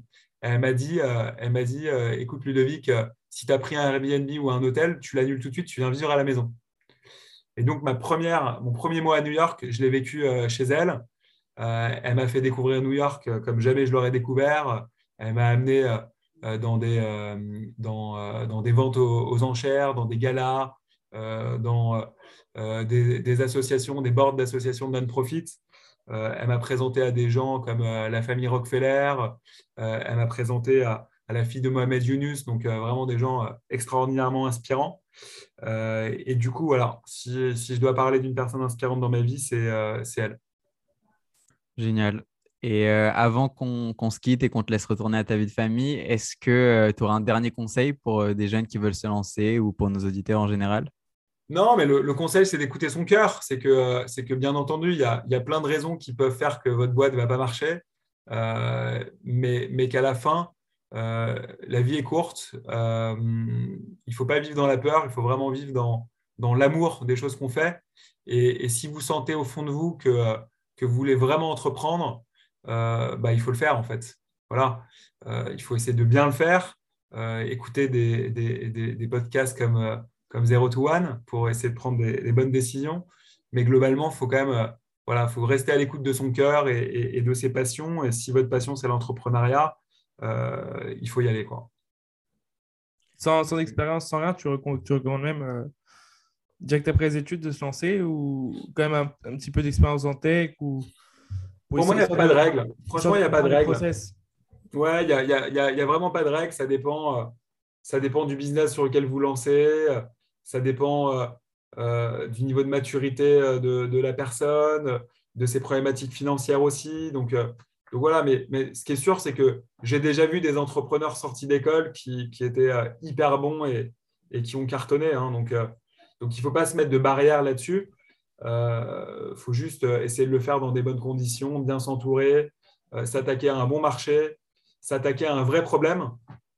elle m'a dit, euh, elle m'a dit euh, écoute Ludovic, euh, si tu as pris un Airbnb ou un hôtel, tu l'annules tout de suite, tu viens vivre à la maison. Et donc, ma première, mon premier mois à New York, je l'ai vécu chez elle. elle m'a fait découvrir New York comme jamais je l'aurais découvert. Elle m'a amené dans, des, dans, dans, des ventes aux, enchères, dans des galas, dans des, des, associations, des boards d'associations non-profit. Euh, elle m'a présenté à des gens comme euh, la famille Rockefeller. Euh, elle m'a présenté à, la fille de Mohamed Yunus, donc vraiment des gens extraordinairement inspirants. et du coup, voilà, si, je dois parler d'une personne inspirante dans ma vie, c'est elle. Génial. Et avant qu'on se quitte et qu'on te laisse retourner à ta vie de famille, est-ce que tu auras un dernier conseil pour des jeunes qui veulent se lancer ou pour nos auditeurs en général? Non, mais le, conseil, c'est d'écouter son cœur. C'est que, c'est que, bien entendu, il y, a, il y, a, plein de raisons qui peuvent faire que votre boîte ne va pas marcher, euh, mais, mais qu'à la fin, euh, la vie est courte. Euh, il ne faut pas vivre dans la peur, il faut vraiment vivre dans, dans l'amour des choses qu'on fait. Et, si vous sentez au fond de vous que, que vous voulez vraiment entreprendre, bah, il faut le faire en fait. Voilà, il faut essayer de bien le faire. écouter des, des, des podcasts comme comme Zero to One pour essayer de prendre des, bonnes décisions. Mais globalement, il faut quand même euh, voilà, faut rester à l'écoute de son cœur et, de ses passions. Et si votre passion, c'est l'entrepreneuriat, euh, il faut y aller. Quoi. Sans, sans expérience, sans rien, tu, recommandes même, euh, direct après les études, de se lancer ou quand même un, petit peu d'expérience en tech ou... Pour, moi, il n'y a pas de règle. Franchement, il n'y a pas de règle. Ouais, il n'y a, y a, y a, vraiment pas de règle. Ça dépend, ça dépend du business sur lequel vous lancez ça dépend euh, euh, du niveau de maturité euh, de, la personne, de ses problématiques financières aussi. Donc, voilà, mais, ce qui est sûr, c'est que j'ai déjà vu des entrepreneurs sortis d'école qui, étaient hyper bons et, qui ont cartonné. Hein. donc, il ne faut pas se mettre de barrière là-dessus. Il faut juste essayer de le faire dans des bonnes conditions, bien s'entourer, s'attaquer à un bon marché, s'attaquer à un vrai problème.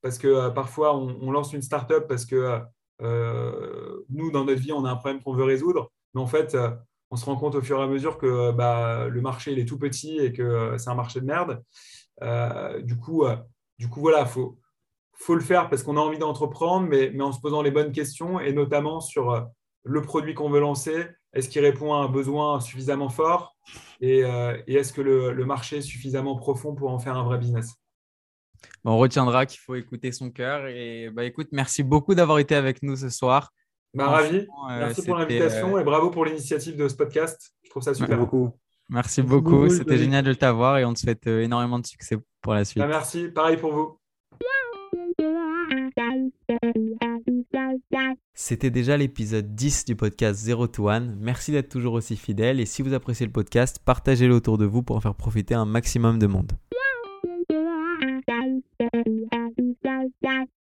Parce que parfois, on, on, lance une startup parce que euh, nous, dans notre vie, on a un problème qu'on veut résoudre, mais en fait, euh, on se rend compte au fur et à mesure que bah, le marché il est tout petit et que euh, c'est un marché de merde. du, coup, du coup, voilà, il faut, le faire parce qu'on a envie d'entreprendre, mais, en se posant les bonnes questions et notamment sur le produit qu'on veut lancer. Est-ce qu'il répond à un besoin suffisamment fort et, est-ce que le, marché est suffisamment profond pour en faire un vrai business? On retiendra qu'il faut écouter son cœur. Et bah, écoute, merci beaucoup d'avoir été avec nous ce soir. Bah, ravi. Euh, merci pour l'invitation euh, et bravo pour l'initiative de ce podcast. Je trouve ça super. Merci beaucoup. Merci, beaucoup. C'était génial de t'avoir et on te souhaite euh, énormément de succès pour la suite. Bah, merci. Pareil pour vous. C'était déjà l'épisode 10 du podcast Zero to One. Merci d'être toujours aussi fidèle et si vous appréciez le podcast, partagez-le autour de vous pour en faire profiter un maximum de monde. Yeah.